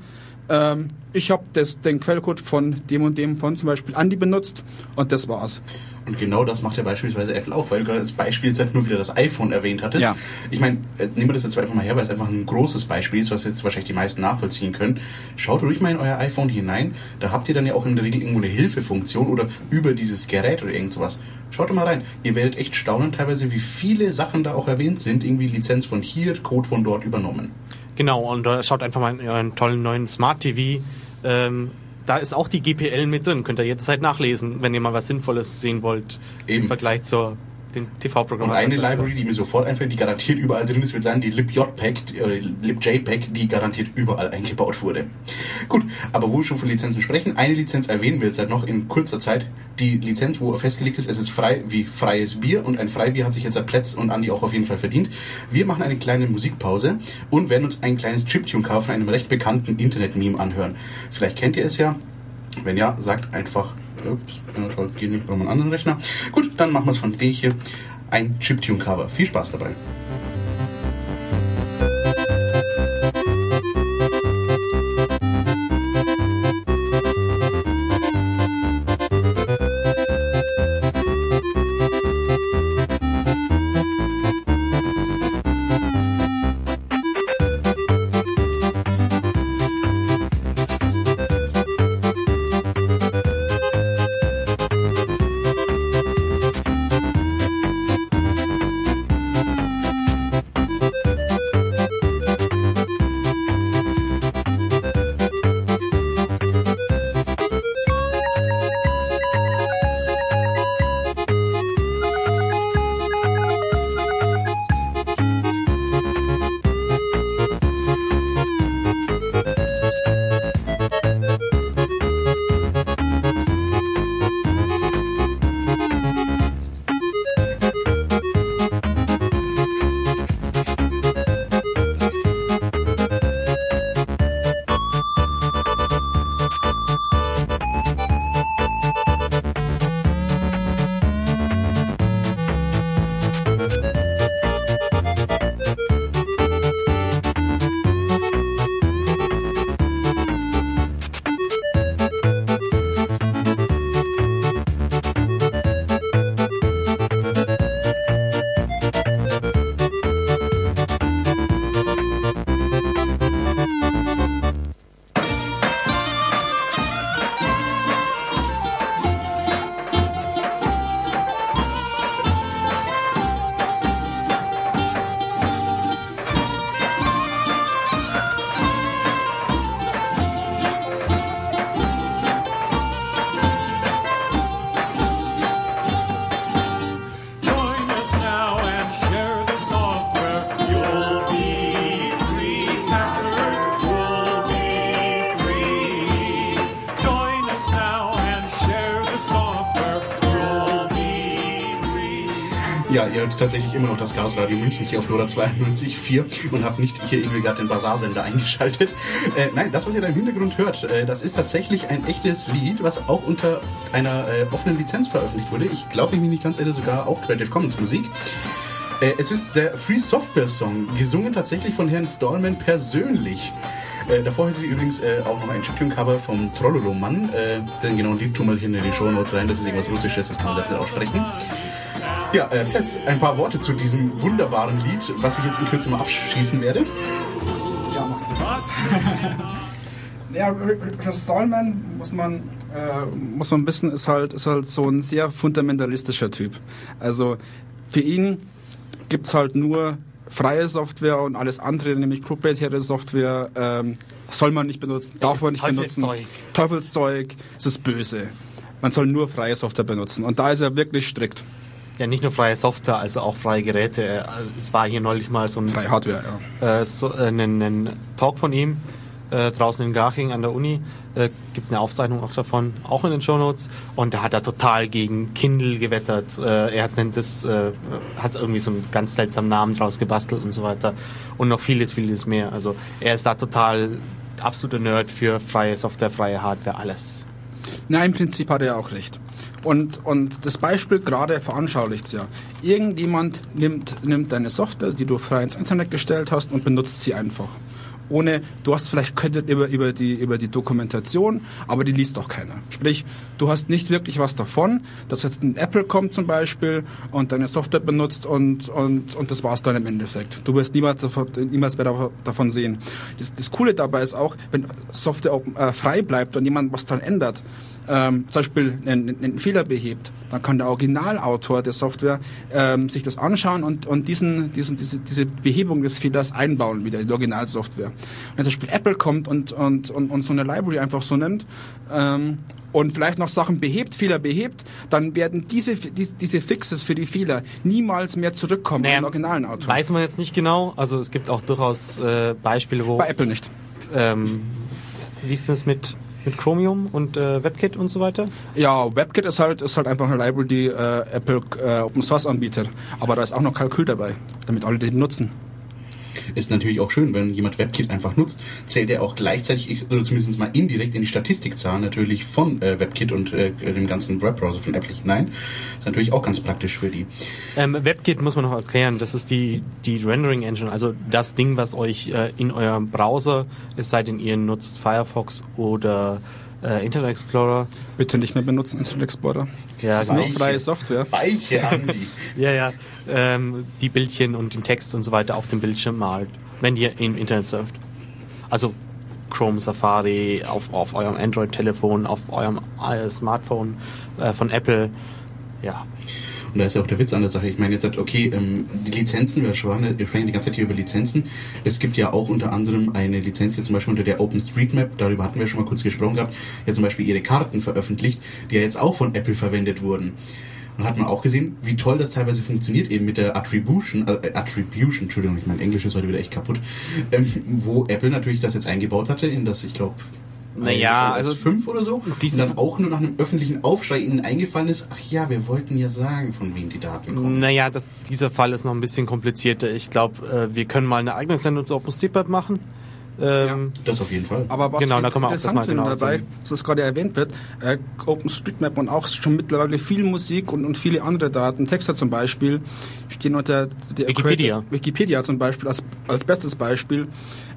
ähm, ich habe den Quellcode von dem und dem von zum Beispiel Andy benutzt und das war's. Und genau das macht ja beispielsweise Apple auch, weil du gerade als Beispiel jetzt halt nur wieder das iPhone erwähnt hattest. Ja. Ich meine, äh, nehmen wir das jetzt einfach mal her, weil es einfach ein großes Beispiel ist, was jetzt wahrscheinlich die meisten nachvollziehen können. Schaut ruhig mal in euer iPhone hinein. Da habt ihr dann ja auch in der Regel irgendwo eine Hilfefunktion oder über dieses Gerät oder irgend sowas. Schaut mal rein. Ihr werdet echt staunen teilweise, wie viele Sachen da auch erwähnt sind. Irgendwie Lizenz von hier, Code von dort übernommen. Genau, und äh, schaut einfach mal in euren tollen neuen Smart TV. Ähm, da ist auch die GPL mit drin. Könnt ihr jederzeit nachlesen, wenn ihr mal was Sinnvolles sehen wollt. Eben. Im Vergleich zur den TV-Programm. Und eine Library, die mir sofort einfällt, die garantiert überall drin ist, wird sein, die libjpack, oder libjpack, die garantiert überall eingebaut wurde. Gut, aber wo wir schon von Lizenzen sprechen, eine Lizenz erwähnen wir jetzt halt noch in kurzer Zeit. Die Lizenz, wo festgelegt ist, es ist frei wie freies Bier und ein Freibier hat sich jetzt Plätz und Andi auch auf jeden Fall verdient. Wir machen eine kleine Musikpause und werden uns ein kleines Chiptune kaufen, einem recht bekannten Internet-Meme anhören. Vielleicht kennt ihr es ja. Wenn ja, sagt einfach Ups, ja, toll, geht nicht, brauchen wir einen anderen Rechner. Gut, dann machen wir es von dem hier. Ein Chiptune-Cover. Viel Spaß dabei. Hört tatsächlich immer noch das Chaos Radio München hier auf Lora 92.4 und habt nicht hier irgendwie gerade den Bazarsender eingeschaltet. Äh, nein, das, was ihr da im Hintergrund hört, äh, das ist tatsächlich ein echtes Lied, was auch unter einer äh, offenen Lizenz veröffentlicht wurde. Ich glaube, ich mich nicht ganz irre, sogar auch Creative Commons Musik. Äh, es ist der Free Software Song, gesungen tatsächlich von Herrn Stallman persönlich. Äh, davor hätte ich übrigens äh, auch noch ein Chiptune-Cover vom Trollolo-Mann. Äh, den genauen Lied tun wir hier in die Show Notes rein. Das ist irgendwas Russisches, das kann man selbst nicht aussprechen. Ja, äh, jetzt ein paar Worte zu diesem wunderbaren Lied, was ich jetzt in Kürze mal abschießen werde. Ja, machst du. Ja, Richard Stallman muss man äh, muss man wissen, ist halt ist halt so ein sehr fundamentalistischer Typ. Also für ihn gibt's halt nur freie Software und alles andere, nämlich proprietäre Software, ähm, soll man nicht benutzen, darf man nicht benutzen. Teufelszeug. Teufelszeug, es ist böse. Man soll nur freie Software benutzen. Und da ist er wirklich strikt. Ja, nicht nur freie Software, also auch freie Geräte. Äh, Es war hier neulich mal so ein, Freie Hardware, ja. äh, so, äh, ein, ein Talk von ihm äh, draußen in Garching an der Uni. Äh, gibt eine Aufzeichnung auch davon, auch in den Shownotes. Und da hat er total gegen Kindle gewettert. Äh, er hat nennt es, äh, hat irgendwie so einen ganz seltsamen Namen draus gebastelt und so weiter. Und noch vieles, vieles mehr. Also er ist da total absoluter Nerd für freie Software, freie Hardware, alles. Na, im Prinzip hat er auch recht. Und, und das Beispiel gerade veranschaulicht es ja. Irgendjemand nimmt, nimmt deine Software, die du frei ins Internet gestellt hast, und benutzt sie einfach. Ohne, du hast vielleicht Credit über, über, die, über die Dokumentation, aber die liest doch keiner. Sprich, du hast nicht wirklich was davon, dass jetzt ein Apple kommt zum Beispiel und deine Software benutzt und, und, und das war's dann im Endeffekt. Du wirst niemals, niemals mehr dav- davon sehen. Das, das Coole dabei ist auch, wenn Software äh, frei bleibt und jemand was dann ändert, ähm, zum Beispiel einen, einen Fehler behebt, dann kann der Originalautor der Software ähm, sich das anschauen und, und diesen, diesen, diese, diese Behebung des Fehlers einbauen wieder in die Originalsoftware. Wenn zum Beispiel Apple kommt und, und, und, und so eine Library einfach so nimmt ähm, und vielleicht noch Sachen behebt, Fehler behebt, dann werden diese, diese, diese Fixes für die Fehler niemals mehr zurückkommen Naja, den originalen Autor. Weiß man jetzt nicht genau. Also es gibt auch durchaus äh, Beispiele, wo Bei Apple nicht. ähm, wie ist das mit mit Chromium und äh, WebKit und so weiter? Ja, WebKit ist halt, ist halt einfach eine Library, die äh, Apple äh, Open Source anbietet. Aber da ist auch noch Kalkül dabei, damit alle den nutzen. Ist natürlich auch schön, wenn jemand WebKit einfach nutzt, zählt er auch gleichzeitig, oder zumindest mal indirekt in die Statistikzahlen natürlich von äh, WebKit und äh, dem ganzen Webbrowser von Apple hinein. Ist natürlich auch ganz praktisch für die. Ähm, WebKit muss man noch erklären. Das ist die die Rendering Engine, also das Ding, was euch äh, in eurem Browser, es sei denn ihr nutzt Firefox oder äh, Internet Explorer. Bitte nicht mehr benutzen Internet Explorer. Ja, das ist genau. nicht freie Software. Weiche Andi. Ja, ja. Ähm, die Bildchen und den Text und so weiter auf dem Bildschirm malt, wenn ihr im Internet surft. Also Chrome, Safari, auf, auf eurem Android-Telefon, auf eurem äh, Smartphone äh, von Apple. Ja. Und da ist ja auch der Witz an der Sache. Ich meine jetzt, halt, okay, ähm, die Lizenzen, wir sprechen die ganze Zeit hier über Lizenzen. Es gibt ja auch unter anderem eine Lizenz hier zum Beispiel unter der OpenStreetMap, darüber hatten wir schon mal kurz gesprochen gehabt, ja zum Beispiel ihre Karten veröffentlicht, die ja jetzt auch von Apple verwendet wurden. Und hat man auch gesehen, wie toll das teilweise funktioniert, eben mit der Attribution, äh, Attribution, Entschuldigung, ich mein Englisch ist heute wieder echt kaputt, ähm, wo Apple natürlich das jetzt eingebaut hatte in das, ich glaube, Naja, also 5 oder so. Diese- dann auch nur nach einem öffentlichen Aufschrei ihnen eingefallen ist, ach ja, wir wollten ja sagen, von wem die Daten kommen. Naja, das, dieser Fall ist noch ein bisschen komplizierter. Ich glaube, äh, wir können mal eine eigene Sendung zu OpenStreetMap machen. Ähm, Das auf jeden Fall. Aber was Genau, da kann man auch das interessant mal genau dabei, erzählen. dass das gerade erwähnt wird, äh, OpenStreetMap und auch schon mittlerweile viel Musik und, und viele andere Daten, Texte zum Beispiel, stehen unter der Wikipedia. Creative- Wikipedia zum Beispiel als, als bestes Beispiel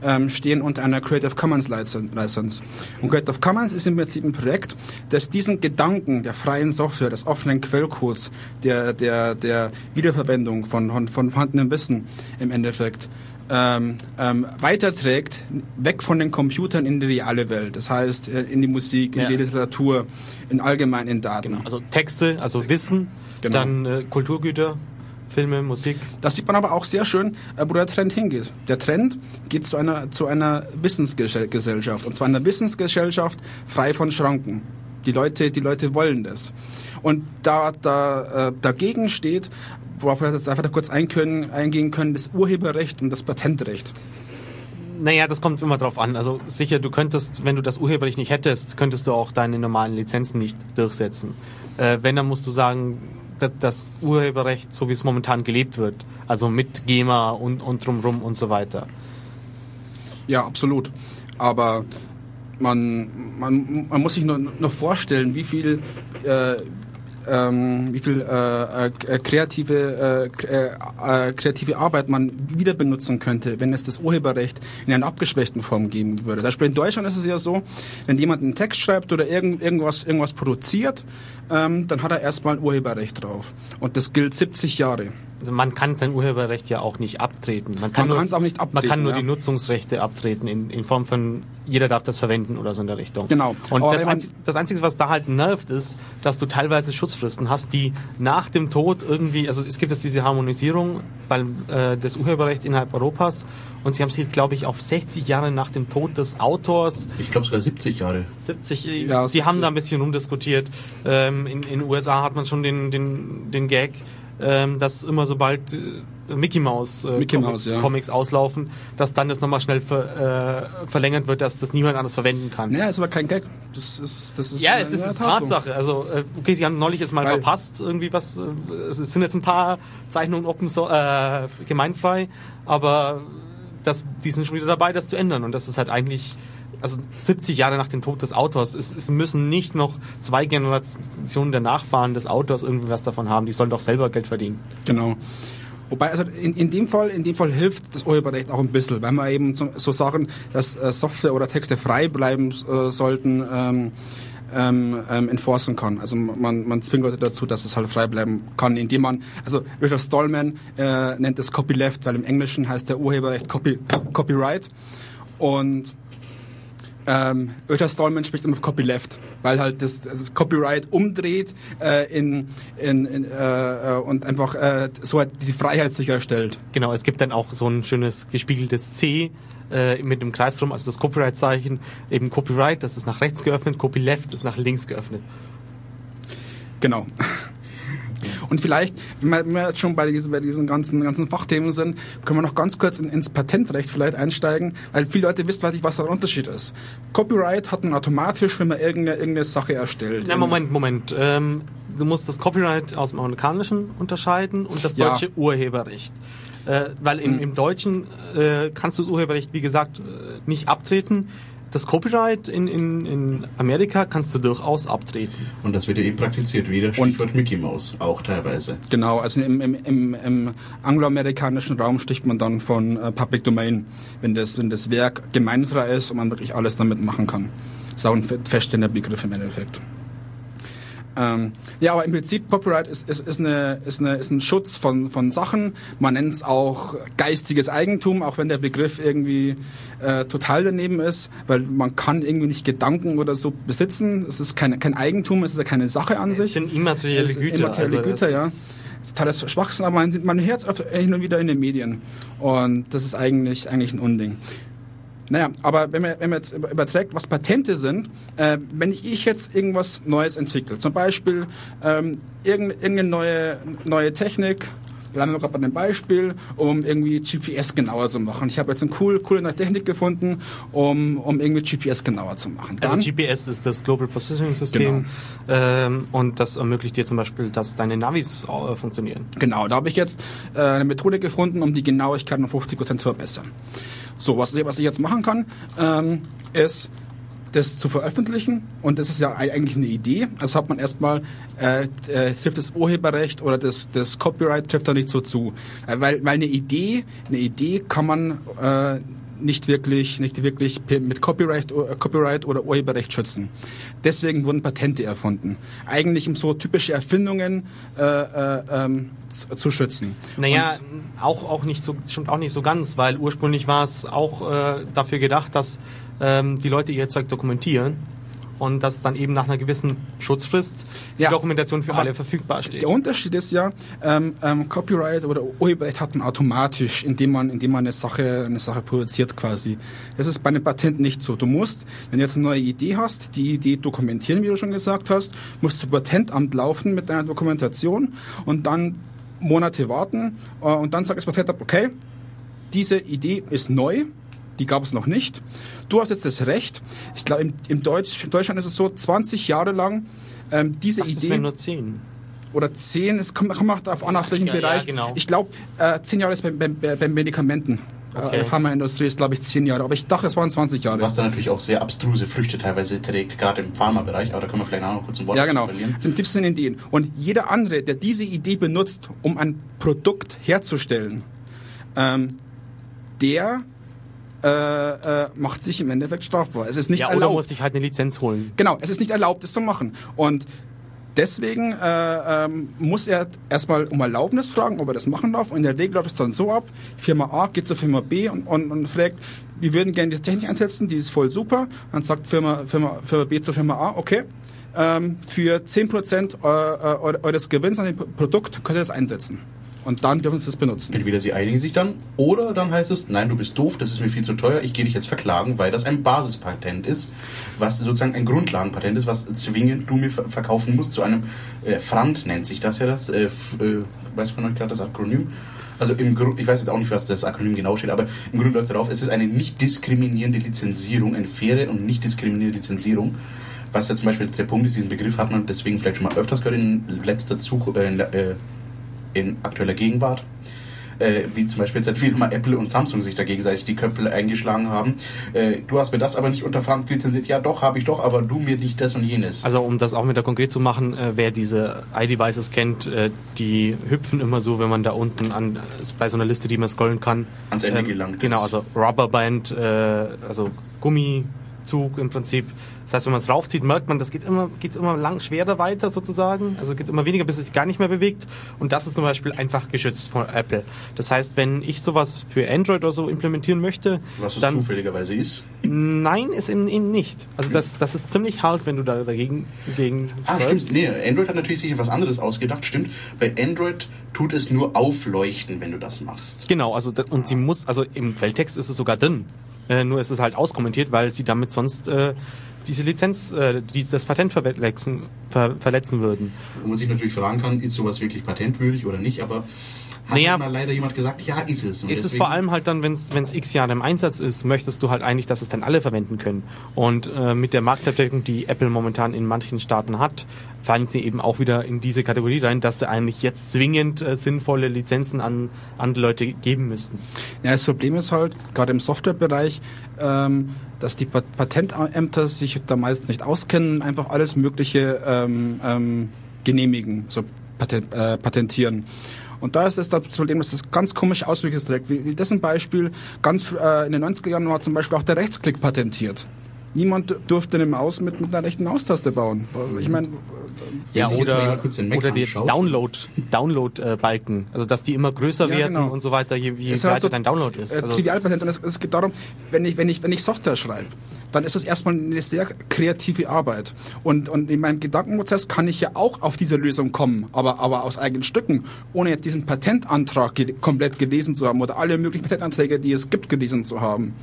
ähm, stehen unter einer Creative Commons Licen- License. Und Creative Commons ist im Prinzip ein Projekt, das diesen Gedanken der freien Software, des offenen Quellcodes, der, der, der Wiederverwendung von, von, von vorhandenem Wissen im Endeffekt ähm, ähm, weiterträgt, weg von den Computern in die reale Welt. Das heißt, äh, in die Musik, in Ja. die Literatur, in allgemein in Daten. genau. Also Texte, also Wissen, Genau. dann äh, Kulturgüter, Filme, Musik. Das sieht man aber auch sehr schön, äh, wo der Trend hingeht. Der Trend geht zu einer, zu einer Wissensgesellschaft. Und zwar einer Wissensgesellschaft frei von Schranken. Die Leute, die Leute wollen das. Und da, da, äh, dagegen steht, worauf wir jetzt einfach kurz ein können, eingehen können, das Urheberrecht und das Patentrecht. Naja, das kommt immer drauf an. Also sicher, du könntest, wenn du das Urheberrecht nicht hättest, könntest du auch deine normalen Lizenzen nicht durchsetzen. Äh, wenn, dann musst du sagen, dass das Urheberrecht, so wie es momentan gelebt wird, also mit GEMA und, und drumrum und so weiter. Ja, absolut. Aber man, man, man muss sich nur, nur vorstellen, wie viel, äh, ähm, wie viel äh, äh, kreative, äh, äh, äh, kreative Arbeit man wieder benutzen könnte, wenn es das Urheberrecht in einer abgeschwächten Form geben würde. Zum Beispiel in Deutschland ist es ja so, wenn jemand einen Text schreibt oder irgend, irgendwas, irgendwas produziert, ähm, dann hat er erstmal ein Urheberrecht drauf. Und das gilt 70 Jahre. Also man kann sein Urheberrecht ja auch nicht abtreten. Man kann Man nur, kann's auch nicht Man abtreten, kann nur ja. die Nutzungsrechte abtreten in, in Form von jeder darf das verwenden oder so in der Richtung. Genau. Und das, man- Einzige, das Einzige, was da halt nervt, ist, dass du teilweise Schutzfristen hast, die nach dem Tod irgendwie, also es gibt jetzt diese Harmonisierung weil, äh, des Urheberrechts innerhalb Europas und sie haben sich, glaube ich, auf 60 Jahre nach dem Tod des Autors Ich glaube sogar 70 Jahre. 70, äh, Ja, sie 70. haben da ein bisschen rumdiskutiert. Ähm, in in den USA hat man schon den, den, den Gag, ähm, dass immer sobald äh, Mickey Mouse, äh, Mickey Comics, Mouse, ja. Comics auslaufen, dass dann das nochmal schnell ver, äh, verlängert wird, dass das niemand anders verwenden kann. Naja, ist aber kein Gag. Das ist, das ist Ja, es ist Tat so. Tatsache. Also, äh, okay, sie haben neulich jetzt mal Weil- verpasst, irgendwie was. Äh, es sind jetzt ein paar Zeichnungen open so, äh, gemeinfrei, aber das, die sind schon wieder dabei, das zu ändern. Und das ist halt eigentlich, also 70 Jahre nach dem Tod des Autors, es, es müssen nicht noch zwei Generationen der Nachfahren des Autors irgendwie was davon haben. Die sollen doch selber Geld verdienen. Genau. Wobei, also in, in, dem Fall, in dem Fall hilft das Urheberrecht auch ein bisschen, weil wir eben so, so sagen, dass äh, Software oder Texte frei bleiben äh, sollten, ähm, ähm, ähm, enforcen kann. Also man, man zwingt Leute dazu, dass es halt frei bleiben kann, indem man, also Richard Stallman äh, nennt es Copyleft, weil im Englischen heißt der Urheberrecht Copy, Copyright und ähm, Richard Stallman spricht immer Copyleft, weil halt das, das Copyright umdreht äh, in, in, in, äh, äh, und einfach äh, so halt die Freiheit sicherstellt. Genau, es gibt dann auch so ein schönes gespiegeltes C äh, mit dem Kreis drum, also das Copyright-Zeichen, eben Copyright, das ist nach rechts geöffnet, Copyleft ist nach links geöffnet. Genau. Und vielleicht, wenn wir, jetzt schon bei diesen, bei diesen ganzen, ganzen Fachthemen sind, können wir noch ganz kurz in, ins Patentrecht vielleicht einsteigen, weil viele Leute wissen nicht, was der Unterschied ist. Copyright hat man automatisch, wenn man irgendeine, irgendeine Sache erstellt. Na, Moment, Moment. Ähm, du musst das Copyright aus dem Amerikanischen unterscheiden und das Ja. deutsche Urheberrecht. Äh, weil im, im Deutschen äh, kannst du das Urheberrecht, wie gesagt, äh, nicht abtreten. Das Copyright in, in, in Amerika kannst du durchaus abtreten. Und das wird ja eben praktiziert, wie der Stichwort Mickey Mouse, auch teilweise. Genau, also im, im, im, im angloamerikanischen Raum spricht man dann von äh, Public Domain, wenn das, wenn das Werk gemeinfrei ist und man wirklich alles damit machen kann. Ist auch ein fe- feststehender Begriff im Endeffekt. Ähm, ja, aber im Prinzip Copyright ist, ist, ist, eine, ist, eine, ist ein Schutz von, von Sachen. Man nennt es auch geistiges Eigentum, auch wenn der Begriff irgendwie äh, total daneben ist, weil man kann irgendwie nicht Gedanken oder so besitzen. Es ist kein, kein Eigentum, es ist ja keine Sache an Es sich. sind immaterielle Es sind Güter. immaterielle also Güter, ja. totales Schwachsinn, aber man, man hört es hin und wieder in den Medien. Und das ist eigentlich, eigentlich ein Unding. Naja, aber wenn man, wenn man jetzt über- überträgt, was Patente sind, äh, wenn ich, jetzt irgendwas Neues entwickle, zum Beispiel ähm, irgendeine, neue, neue Technik, bleiben wir gerade bei dem Beispiel, um irgendwie GPS genauer zu machen. Ich habe jetzt eine cool, coole neue Technik gefunden, um, um irgendwie GPS genauer zu machen. Also Dann- GPS ist das Global Positioning System Genau. ähm, und das ermöglicht dir zum Beispiel, dass deine Navis äh, funktionieren. Genau, da habe ich jetzt äh, eine Methode gefunden, um die Genauigkeit um 50% zu verbessern. So, was, was ich jetzt machen kann, ähm, ist das zu veröffentlichen und das ist ja ei- eigentlich eine Idee. Also hat man erstmal, äh, äh, trifft das Urheberrecht oder das, das Copyright trifft da nicht so zu. Äh, weil, weil eine Idee, eine Idee kann man äh, nicht wirklich, nicht wirklich mit Copyright, äh, Copyright oder Urheberrecht schützen. Deswegen wurden Patente erfunden. Eigentlich um so typische Erfindungen äh, äh, ähm, zu, zu schützen. Naja, auch, auch nicht so, stimmt auch nicht so ganz, weil ursprünglich war es auch äh, dafür gedacht, dass ähm, die Leute ihr Zeug dokumentieren und dass dann eben nach einer gewissen Schutzfrist Ja, die Dokumentation für aber alle verfügbar steht. Der Unterschied ist ja, ähm, ähm, Copyright oder Urheberrecht hat man automatisch, indem man, indem man eine Sache, eine Sache produziert quasi. Das ist bei einem Patent nicht so. Du musst, wenn du jetzt eine neue Idee hast, die Idee dokumentieren, wie du schon gesagt hast, musst du Patentamt laufen mit deiner Dokumentation und dann Monate warten äh, und dann sagt das Patentamt, okay, diese Idee ist neu, die gab es noch nicht. Du hast jetzt das Recht, ich glaube, im, im Deutsch, in Deutschland ist es so, 20 Jahre lang ähm, diese Ach, das Idee nur zehn. oder zehn, es kommt, kommt darauf an, aus welchem Ja, ja, Bereich. genau. Ich glaube, äh, zehn Jahre ist bei, bei, bei Medikamenten. Okay. Äh, Pharmaindustrie ist, glaube ich, zehn Jahre. Aber ich dachte, es waren 20 Jahre. Was dann natürlich auch sehr abstruse Früchte teilweise trägt, gerade im Pharmabereich, aber da können wir vielleicht auch noch kurz ein Wort ja, genau. verlieren. Das sind Tipps und Ideen. Und jeder andere, der diese Idee benutzt, um ein Produkt herzustellen, ähm, der äh, äh, macht sich im Endeffekt strafbar. Es ist nicht ja, oder erlaubt. muss ich halt eine Lizenz holen. Genau, es ist nicht erlaubt, das zu machen. Und deswegen äh, ähm, muss er erstmal um Erlaubnis fragen, ob er das machen darf. Und in der Regel läuft es dann so ab, Firma A geht zur Firma B und, und, und fragt, wir würden gerne diese Technik einsetzen, die ist voll super. Dann sagt Firma, Firma, Firma B zur Firma A, okay, ähm, für 10% eu- eu- eu- eures Gewinns an dem Produkt könnt ihr das einsetzen. Und dann dürfen sie es benutzen. Entweder sie einigen sich dann oder dann heißt es, nein, du bist doof, das ist mir viel zu teuer, ich gehe dich jetzt verklagen, weil das ein Basispatent ist, was sozusagen ein Grundlagenpatent ist, was zwingend du mir ver- verkaufen musst zu einem äh, FRAND nennt sich das ja das, äh, äh, weiß man noch gerade das Akronym? Also im Grund, ich weiß jetzt auch nicht, was das Akronym genau steht, aber im Grunde läuft es darauf, es ist eine nicht diskriminierende Lizenzierung, eine faire und nicht diskriminierende Lizenzierung. Was ja zum Beispiel der Punkt ist, diesen Begriff hat man deswegen vielleicht schon mal öfters gehört in letzter Zukunft, äh, in, aktueller Gegenwart. Äh, wie zum Beispiel jetzt seit viel mal Apple und Samsung sich da gegenseitig die Köpfe eingeschlagen haben. Äh, du hast mir das aber nicht unter Franz lizenziert. Ja, doch, habe ich doch, aber du mir nicht das und jenes. Also um das auch wieder konkret zu machen, äh, wer diese iDevices kennt, äh, die hüpfen immer so, wenn man da unten an bei so einer Liste, die man scrollen kann. Ans Ende gelangt Genau, also Rubberband, äh, also Gummizug im Prinzip. Das heißt, wenn man es raufzieht, merkt man, das geht immer, geht immer lang schwerer weiter sozusagen. Also geht immer weniger, bis es sich gar nicht mehr bewegt. Und das ist zum Beispiel einfach geschützt von Apple. Das heißt, wenn ich sowas für Android oder so implementieren möchte, was es dann zufälligerweise ist. nein, ist im Innen nicht. Also das, das ist ziemlich hart, wenn du da dagegen gegen Ah, stimmt. Nee, Android hat natürlich sich etwas anderes ausgedacht. Stimmt. Bei Android tut es nur aufleuchten, wenn du das machst. Genau, also und sie muss, also im Quelltext ist es sogar drin. Äh, nur ist es halt auskommentiert, weil sie damit sonst äh, diese Lizenz, äh, die, das Patent verletzen, ver, verletzen würden. Wo man sich natürlich fragen kann, ist sowas wirklich patentwürdig oder nicht, aber hat Naja, mal leider jemand gesagt, ja, ist es. Und Ist es vor allem halt dann, wenn es x Jahre im Einsatz ist, möchtest du halt eigentlich, dass es dann alle verwenden können. Und äh, mit der Marktabdeckung, die Apple momentan in manchen Staaten hat, fallen sie eben auch wieder in diese Kategorie rein, dass sie eigentlich jetzt zwingend äh, sinnvolle Lizenzen an andere Leute geben müssten. Ja, das Problem ist halt, gerade im Softwarebereich, ähm, dass die Pat- Patentämter sich da meist nicht auskennen, einfach alles Mögliche ähm, ähm, genehmigen, so patent, äh, patentieren. Und da ist das das Problem, dass das ganz komische Auswirkungen trägt. Wie, wie das ein Beispiel, ganz äh, in den 90er Jahren war zum Beispiel auch der Rechtsklick patentiert. Niemand durfte eine Maus mit, mit einer rechten Maustaste bauen. Ich meine, Ja, oder, jemand kurz den Mac oder die anschaut. Download, Download-Balken. also, dass die immer größer Ja, werden genau. und so weiter, je, je ist weiter halt so, dein Download ist. Äh, Also, Trivialpatent. Und es, es geht darum, wenn ich, wenn, ich, wenn ich Software schreibe, dann ist das erstmal eine sehr kreative Arbeit. Und, und in meinem Gedankenprozess kann ich ja auch auf diese Lösung kommen, aber, aber aus eigenen Stücken, ohne jetzt diesen Patentantrag ge komplett gelesen zu haben oder alle möglichen Patentanträge, die es gibt, gelesen zu haben.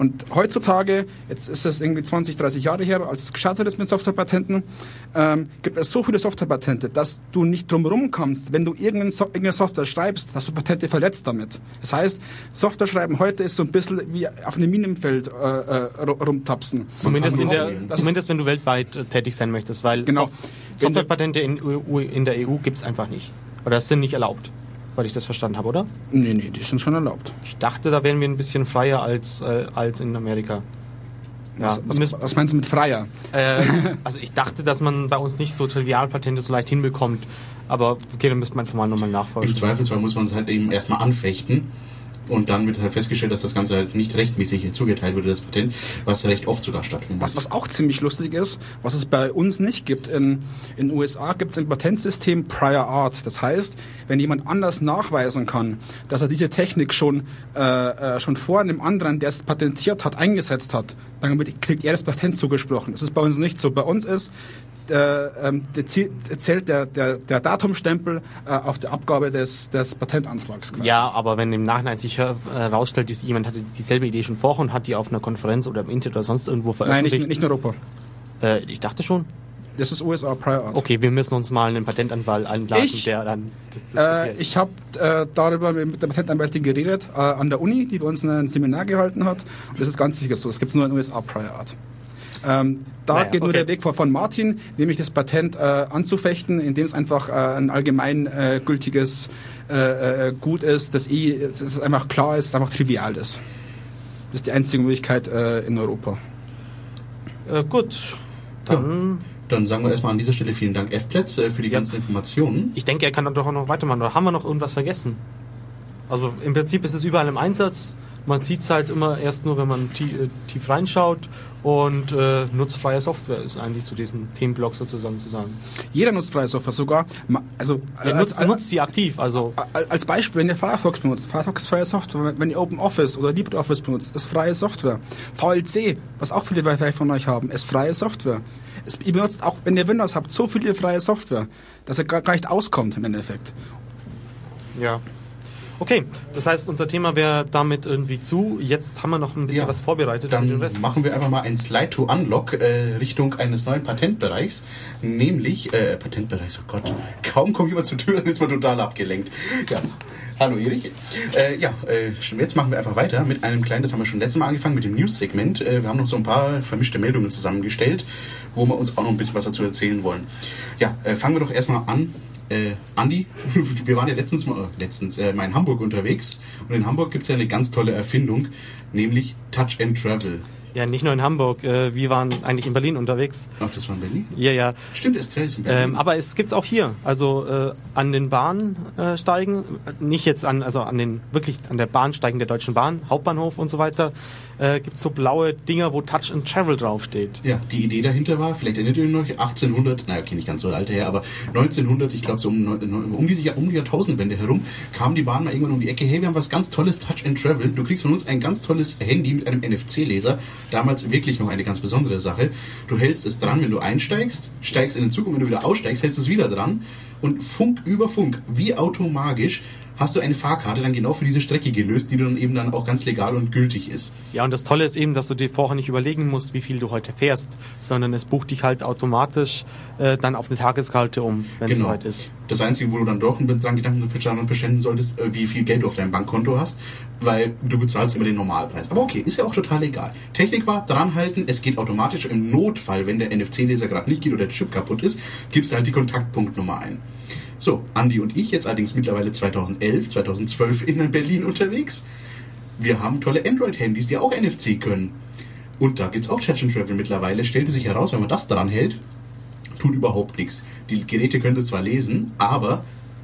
Und heutzutage, jetzt ist es irgendwie 20, 30 Jahre her, als es gestartet ist mit Softwarepatenten, ähm, gibt es so viele Softwarepatente, dass du nicht drumherum kommst, wenn du irgendeine, so irgendeine Software schreibst, dass du Patente verletzt damit. Das heißt, Software schreiben heute ist so ein bisschen wie auf einem Minenfeld äh, äh, ru- rumtapsen. Zumindest, in der, zumindest wenn du weltweit äh, tätig sein möchtest, weil Genau. Sof Softwarepatente in, in der EU gibt es einfach nicht. Oder es sind nicht erlaubt, weil ich das verstanden habe, oder? Nee, nee, die sind schon erlaubt. Ich dachte, da wären wir ein bisschen freier als, äh, als in Amerika. Ja, was, was, was meinst du mit Freier? äh, also ich dachte, dass man bei uns nicht so Trivialpatente so leicht hinbekommt. Aber okay, dann müsste man einfach mal nochmal Im nachforschen. Zweifelsfall muss man es halt eben erstmal anfechten. Und dann wird halt festgestellt, dass das Ganze halt nicht rechtmäßig zugeteilt wurde, das Patent, was recht oft sogar stattfindet. Was, was auch ziemlich lustig ist, was es bei uns nicht gibt. In den USA gibt es im Patentsystem Prior Art. Das heißt, wenn jemand anders nachweisen kann, dass er diese Technik schon, äh, äh, schon vor einem anderen, der es patentiert hat, eingesetzt hat, dann kriegt er das Patent zugesprochen. Das ist bei uns nicht so. Bei uns ist der, ähm, zählt der, der, der Datumstempel äh, auf der Abgabe des, des Patentantrags. quasi. Ja, aber wenn im Nachhinein sich äh, herausstellt, dass jemand hatte dieselbe Idee schon vorher und hat die auf einer Konferenz oder im Internet oder sonst irgendwo Nein, veröffentlicht. nicht, nicht in Europa. Äh, ich dachte schon. Das ist USA Prior Art. Okay, wir müssen uns mal einen Patentanwalt einladen, Ich? der dann das, das Äh, ich habe äh, darüber mit der Patentanwältin geredet äh, an der Uni, die bei uns ein Seminar gehalten hat. Und das ist ganz sicher so. Es gibt nur in USA Prior Art. Ähm, da Naja, geht nur okay. der Weg vor von Martin, nämlich das Patent äh, anzufechten, indem es einfach äh, ein allgemein äh, äh, äh, Gut ist, das eh das ist einfach klar ist, das einfach trivial ist. Das ist die einzige Möglichkeit äh, in Europa. äh, gut, dann Dann sagen wir erstmal an dieser Stelle vielen Dank, F-Platz, äh, für die ganzen Informationen. Ich denke, er kann dann doch auch noch weitermachen. Oder haben wir noch irgendwas vergessen? Also im Prinzip ist es überall im Einsatz. Man sieht es halt immer erst nur, wenn man tie äh, tief reinschaut. Und äh, nutzfreie Software ist eigentlich zu diesem Themenblock sozusagen zu sagen. Jeder nutzt freie Software, sogar also Er äh, nutzt, als- nutzt sie aktiv. Also Al- Als Beispiel, wenn ihr Firefox benutzt, Firefox ist freie Software. Wenn ihr OpenOffice oder LibreOffice benutzt, ist freie Software. VLC, was auch viele von euch haben, ist freie Software. Es, ihr benutzt auch, wenn ihr Windows habt, so viele freie Software, dass ihr gar, gar nicht auskommt im Endeffekt. ja. Okay, das heißt, unser Thema wäre damit irgendwie zu. Jetzt haben wir noch ein bisschen Ja, was vorbereitet Dann machen wir einfach mal ein Slide to Unlock äh, Richtung eines neuen Patentbereichs, nämlich äh, Patentbereichs. Oh Gott, kaum kommt jemand zur Tür, dann ist man total abgelenkt. Ja. Hallo Erich. Äh, ja, äh, jetzt machen wir einfach weiter mit einem kleinen, das haben wir schon letztes Mal angefangen, mit dem News-Segment. Äh, wir haben noch so ein paar vermischte Meldungen zusammengestellt, wo wir uns auch noch ein bisschen was dazu erzählen wollen. Ja, äh, fangen wir doch erstmal an. Äh, Andi, wir waren ja letztens mal, äh, letztens äh, mal in Hamburg unterwegs und in Hamburg gibt es ja eine ganz tolle Erfindung, nämlich Touch and Travel. Ja, nicht nur in Hamburg. Äh, wir waren eigentlich in Berlin unterwegs. Ach, das war in Berlin? Ja, ja. Stimmt, Estrella ist in Berlin. Ähm, aber es gibt's auch hier, also äh, an den Bahnsteigen, nicht jetzt an, also an den wirklich an der Bahnsteigen der Deutschen Bahn, Hauptbahnhof und so weiter, äh, gibt's so blaue Dinger, wo Touch and Travel draufsteht. ja, die Idee dahinter war, vielleicht erinnert ihr euch noch, 1800, naja, okay, nicht ganz so alt her, aber 1900, ich glaube so um, um, die, um die Jahrtausendwende herum, kam die Bahn mal irgendwann um die Ecke, hey, wir haben was ganz tolles, Touch and Travel, du kriegst von uns ein ganz tolles Handy mit einem NFC-Leser, damals wirklich noch eine ganz besondere Sache. Du hältst es dran, wenn du einsteigst, steigst in den Zug und wenn du wieder aussteigst, hältst du es wieder dran und Funk über Funk, wie automagisch, hast du eine Fahrkarte dann genau für diese Strecke gelöst, die dann eben dann auch ganz legal und gültig ist. Ja, und das Tolle ist eben, dass du dir vorher nicht überlegen musst, wie viel du heute fährst, sondern es bucht dich halt automatisch äh, dann auf eine Tageskarte um, wenn es Genau. soweit ist. Das Einzige, wo du dann doch dran Gedanken verständen solltest, äh, wie viel Geld du auf deinem Bankkonto hast, weil du bezahlst immer den Normalpreis. Aber okay, ist ja auch total egal. Technik war, dranhalten, es geht automatisch. Im Notfall, wenn der NFC-Leser gerade nicht geht oder der Chip kaputt ist, gibst du halt die Kontaktpunktnummer ein. So, Andi und ich, jetzt allerdings mittlerweile 2011, 2012 in Berlin unterwegs. Wir haben tolle Android-Handys, die auch NFC können. Und da gibt's auch Touch and Travel mittlerweile. Stellte sich heraus, wenn man das dran hält, tut überhaupt nichts. Die Geräte können das zwar lesen, aber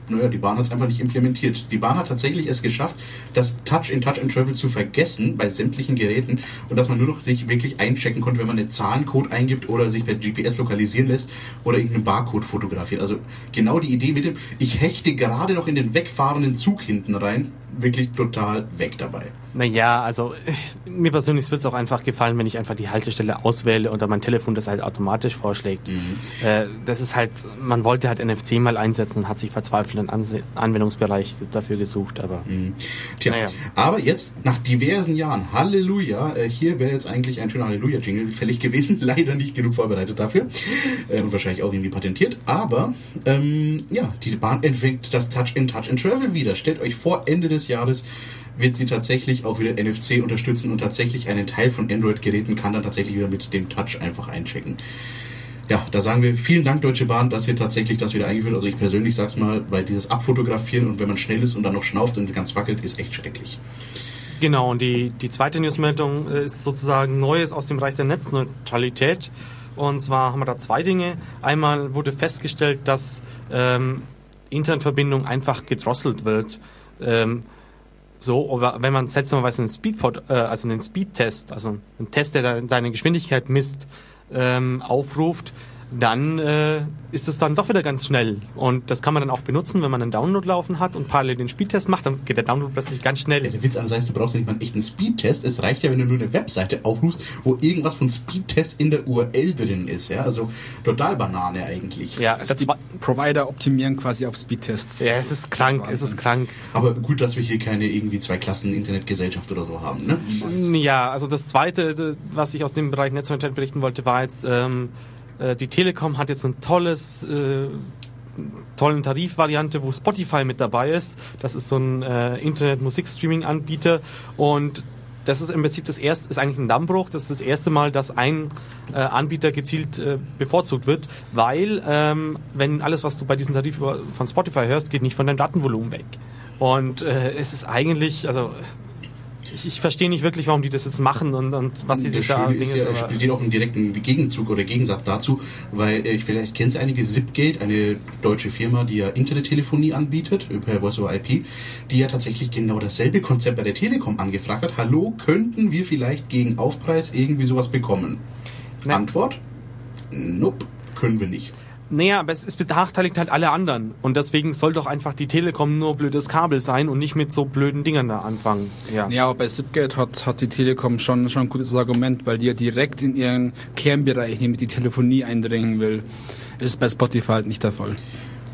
naja, die Bahn hat es einfach nicht implementiert. Die Bahn hat tatsächlich es geschafft, das Touch in Touch and Travel zu vergessen bei sämtlichen Geräten und dass man nur noch sich wirklich einchecken konnte, wenn man einen Zahlencode eingibt oder sich per GPS lokalisieren lässt oder irgendeinen Barcode fotografiert. Also genau die Idee mit dem, ich hechte gerade noch in den wegfahrenden Zug hinten rein, wirklich total weg dabei. Naja, also mir persönlich wird es auch einfach gefallen, wenn ich einfach die Haltestelle auswähle und dann mein Telefon das halt automatisch vorschlägt. Äh, das ist halt, man wollte halt NFC mal einsetzen und hat sich verzweifelt einen Anwendungsbereich dafür gesucht, aber Tja, Naja. aber jetzt, nach diversen Jahren, Halleluja, äh, hier wäre jetzt eigentlich ein schöner Halleluja-Jingle fällig gewesen, leider nicht genug vorbereitet dafür äh, und wahrscheinlich auch irgendwie patentiert, aber ähm, ja, die Bahn entwickelt das Touch in Touch and Travel wieder. Stellt euch vor, Ende des Jahres wird sie tatsächlich auch wieder NFC unterstützen und tatsächlich einen Teil von Android-Geräten kann dann tatsächlich wieder mit dem Touch einfach einchecken. Ja, da sagen wir vielen Dank Deutsche Bahn, dass ihr tatsächlich das wieder eingeführt habt. Also ich persönlich sag's mal, weil dieses Abfotografieren und wenn man schnell ist und dann noch schnauft und ganz wackelt, ist echt schrecklich. Genau, und die, die zweite Newsmeldung äh, ist sozusagen Neues aus dem Bereich der Netzneutralität. Und zwar haben wir da zwei Dinge. Einmal wurde festgestellt, dass ähm, Internetverbindung einfach gedrosselt wird. Ähm, so, aber wenn man seltsamerweise einen Speedpod, äh, also einen Speedtest, also einen Test, der de- deine Geschwindigkeit misst, ähm, aufruft, dann äh, ist es dann doch wieder ganz schnell. Und das kann man dann auch benutzen, wenn man einen Download laufen hat und parallel den Speedtest macht, dann geht der Download plötzlich ganz schnell. Ja, der Witz an heißt, du brauchst ja nicht mal einen echten Speedtest. Es reicht ja, wenn du nur eine Webseite aufrufst, wo irgendwas von Speedtest in der URL drin ist. Ja, also total Banane eigentlich. Ja, Also das die Provider optimieren quasi auf Speedtests. ja, es ist krank, es ist krank. Aber gut, dass wir hier keine irgendwie zwei Klassen Internetgesellschaft oder so haben. Ne? Ja, also das Zweite, was ich aus dem Bereich Netzneutralität berichten wollte, war jetzt, ähm, äh, die Telekom hat jetzt ein tolles, äh, tollen Tarifvariante, wo Spotify mit dabei ist. Das ist so ein äh, Internet-Musikstreaming-Anbieter und das ist im Prinzip das erste, ist eigentlich ein Dammbruch. Das ist das erste Mal, dass ein äh, Anbieter gezielt äh, bevorzugt wird, weil ähm, wenn alles, was du bei diesem Tarif von Spotify hörst, geht nicht von deinem Datenvolumen weg. Und äh, es ist eigentlich, also ich, ich verstehe nicht wirklich, warum die das jetzt machen und, und was sie sich da ist ja, Dinge- es aber- steht auch im direkten Gegenzug oder Gegensatz dazu, weil äh, vielleicht kennen Sie einige Zipgate, eine deutsche Firma, die ja Internettelefonie anbietet, per Voice over IP, die ja tatsächlich genau dasselbe Konzept bei der Telekom angefragt hat. Hallo, könnten wir vielleicht gegen Aufpreis irgendwie sowas bekommen? Ne. Antwort? Nope, können wir nicht. Naja, aber es, es benachteiligt halt alle anderen. Und deswegen soll doch einfach die Telekom nur blödes Kabel sein und nicht mit so blöden Dingern da anfangen. Ja. Ja, aber bei Zipgate hat, hat die Telekom schon, schon ein gutes Argument, weil die ja direkt in ihren Kernbereich, nämlich die Telefonie, eindringen will. Das ist bei Spotify halt nicht der Fall.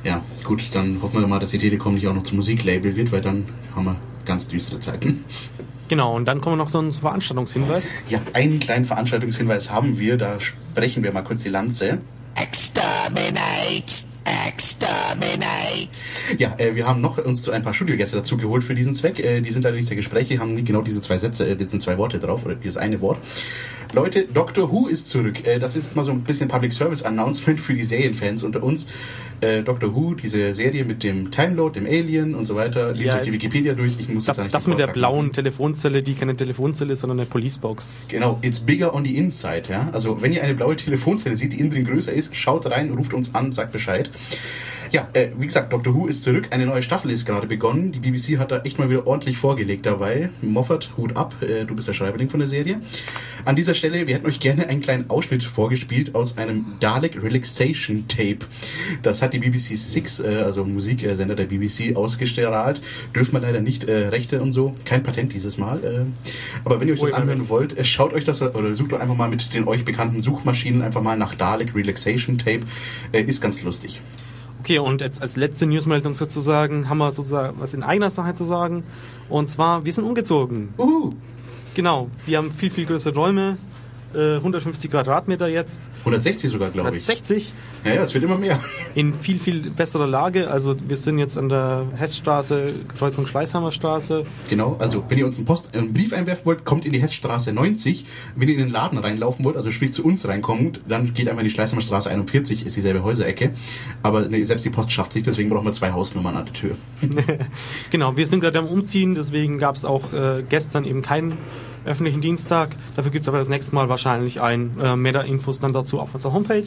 Ja, gut, dann hoffen wir mal, dass die Telekom nicht auch noch zum Musiklabel wird, weil dann haben wir ganz düstere Zeiten. Genau, und dann kommen wir noch zu einem Veranstaltungshinweis. Ja, einen kleinen Veranstaltungshinweis haben wir, da sprechen wir mal kurz die Lanze. Exterminate! Exterminate! Ja, äh, wir haben noch uns ein paar Studiogäste dazu geholt für diesen Zweck. Äh, die sind allerdings der Gespräche, haben nicht genau diese zwei Sätze, äh, sind zwei Worte drauf, oder dieses eine Wort. Leute, Doctor Who ist zurück. Äh, das ist jetzt mal so ein bisschen Public Service Announcement für die Serienfans unter uns. Äh, Doctor Who, diese Serie mit dem Timelord, dem Alien und so weiter. Lest Ja, euch die Wikipedia durch. Ich muss Das, jetzt das mit der blauen machen. Telefonzelle, die keine Telefonzelle ist, sondern eine Policebox. Genau, it's bigger on the inside, ja. Also wenn ihr eine blaue Telefonzelle seht, die innen drin größer ist, schaut rein, ruft uns an, sagt Bescheid. Ja, äh, wie gesagt, Doctor Who ist zurück. Eine neue Staffel ist gerade begonnen. Die BBC hat da echt mal wieder ordentlich vorgelegt dabei. Moffat, Hut ab. Äh, du bist der Schreiberling von der Serie. An dieser Stelle, wir hätten euch gerne einen kleinen Ausschnitt vorgespielt aus einem Dalek Relaxation Tape. Das hat die BBC Six, äh, also Musiksender der BBC, ausgestrahlt. Dürfen wir leider nicht äh, Rechte und so. Kein Patent dieses Mal. Äh, aber wenn ihr euch das anhören wollt, äh, schaut euch das oder sucht doch einfach mal mit den euch bekannten Suchmaschinen einfach mal nach Dalek Relaxation Tape. Äh, ist ganz lustig. Okay, und jetzt als letzte Newsmeldung sozusagen haben wir sozusagen was in eigener Sache zu sagen. Und zwar, wir sind umgezogen. Uhu. Genau, wir haben viel, viel größere Räume. Äh, 150 Quadratmeter jetzt. 160 sogar, glaube ich. 160 Ja, ja, es wird immer mehr. in viel, viel besserer Lage. Also wir sind jetzt an der Hessstraße, Kreuzung Schleißheimer Straße. Genau, also wenn ihr uns einen, Post, einen Brief einwerfen wollt, kommt in die Hessstraße 90. Wenn ihr in den Laden reinlaufen wollt, also sprich zu uns reinkommt, dann geht einfach in die Schleißheimer Straße 41, ist dieselbe Häuserecke. Aber ne, selbst die Post schafft sich, deswegen brauchen wir zwei Hausnummern an der Tür. Genau, wir sind gerade am Umziehen, deswegen gab es auch äh, gestern eben keinen öffentlichen Dienstag. Dafür gibt es aber das nächste Mal wahrscheinlich ein. Äh, mehr Infos dann dazu auf unserer Homepage.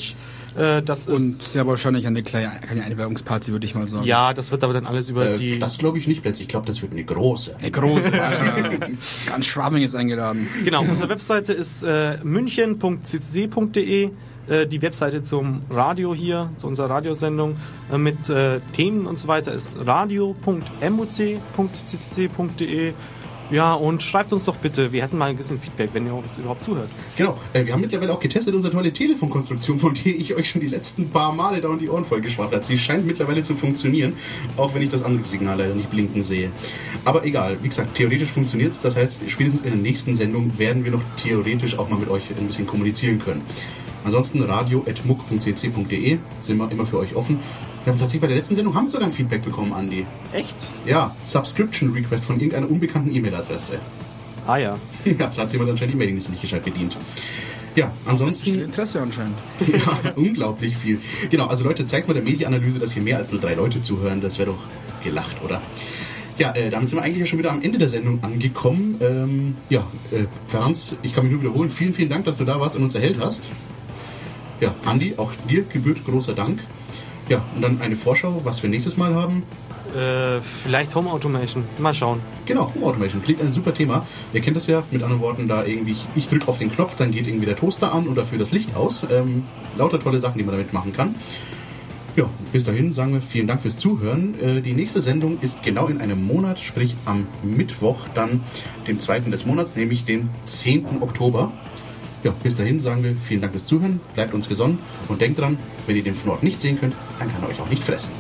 Äh, das Und ist, sehr wahrscheinlich eine kleine, kleine Einwerbungsparty, würde ich mal sagen. ja, das wird aber dann alles über Äh, die... das glaube ich nicht plötzlich. Ich glaube, das wird eine große. Eine große Party. Ganz Schwabing ist eingeladen. Genau, unsere Webseite ist äh, münchen.ccc.de. Äh, die Webseite zum Radio hier, zu unserer Radiosendung äh, mit äh, Themen und so weiter ist radio.muc.ccc.de. Ja, und schreibt uns doch bitte, wir hätten mal ein bisschen Feedback, wenn ihr uns überhaupt zuhört. Genau, äh, wir haben mittlerweile auch getestet unsere tolle Telefonkonstruktion, von der ich euch schon die letzten paar Male da und die Ohren vollgeschwafelt habe. Sie scheint mittlerweile zu funktionieren, auch wenn ich das Anrufsignal leider nicht blinken sehe. Aber egal, wie gesagt, theoretisch funktioniert es. Das heißt, spätestens in der nächsten Sendung werden wir noch theoretisch auch mal mit euch ein bisschen kommunizieren können. Ansonsten radio.muck.cc.de sind wir immer für euch offen. Wir haben tatsächlich bei der letzten Sendung haben wir sogar ein Feedback bekommen, Andi. Echt? Ja, Subscription Request von irgendeiner unbekannten E-Mail-Adresse. Ah ja. Ja, da hat jemand anscheinend die Mailingliste nicht gescheit bedient. Ja, Viel ansonsten Interesse anscheinend. ja, unglaublich viel. Genau, also Leute, zeigt mal der Medienanalyse, dass hier mehr als nur drei Leute zuhören. Das wäre doch gelacht, oder? Ja, äh, damit sind wir eigentlich ja schon wieder am Ende der Sendung angekommen. Ähm, ja, äh, Franz, ich kann mich nur wiederholen. Vielen, vielen Dank, dass du da warst und uns erhellt hast. Ja, Andi, auch dir gebührt großer Dank. Ja, und dann eine Vorschau, was wir nächstes Mal haben. Äh, vielleicht Home Automation. Mal schauen. Genau, Home Automation. Klingt ein super Thema. Ihr kennt das ja, mit anderen Worten, da irgendwie, ich, ich drücke auf den Knopf, dann geht irgendwie der Toaster an und dafür das Licht aus. Ähm, lauter tolle Sachen, die man damit machen kann. Ja, bis dahin sagen wir vielen Dank fürs Zuhören. Äh, die nächste Sendung ist genau in einem Monat, sprich am Mittwoch, dann dem zweiten des Monats, nämlich den 10. Oktober. Ja, bis dahin sagen wir vielen Dank fürs Zuhören, bleibt uns gesonnen und denkt dran, wenn ihr den Fnord nicht sehen könnt, dann kann er euch auch nicht fressen.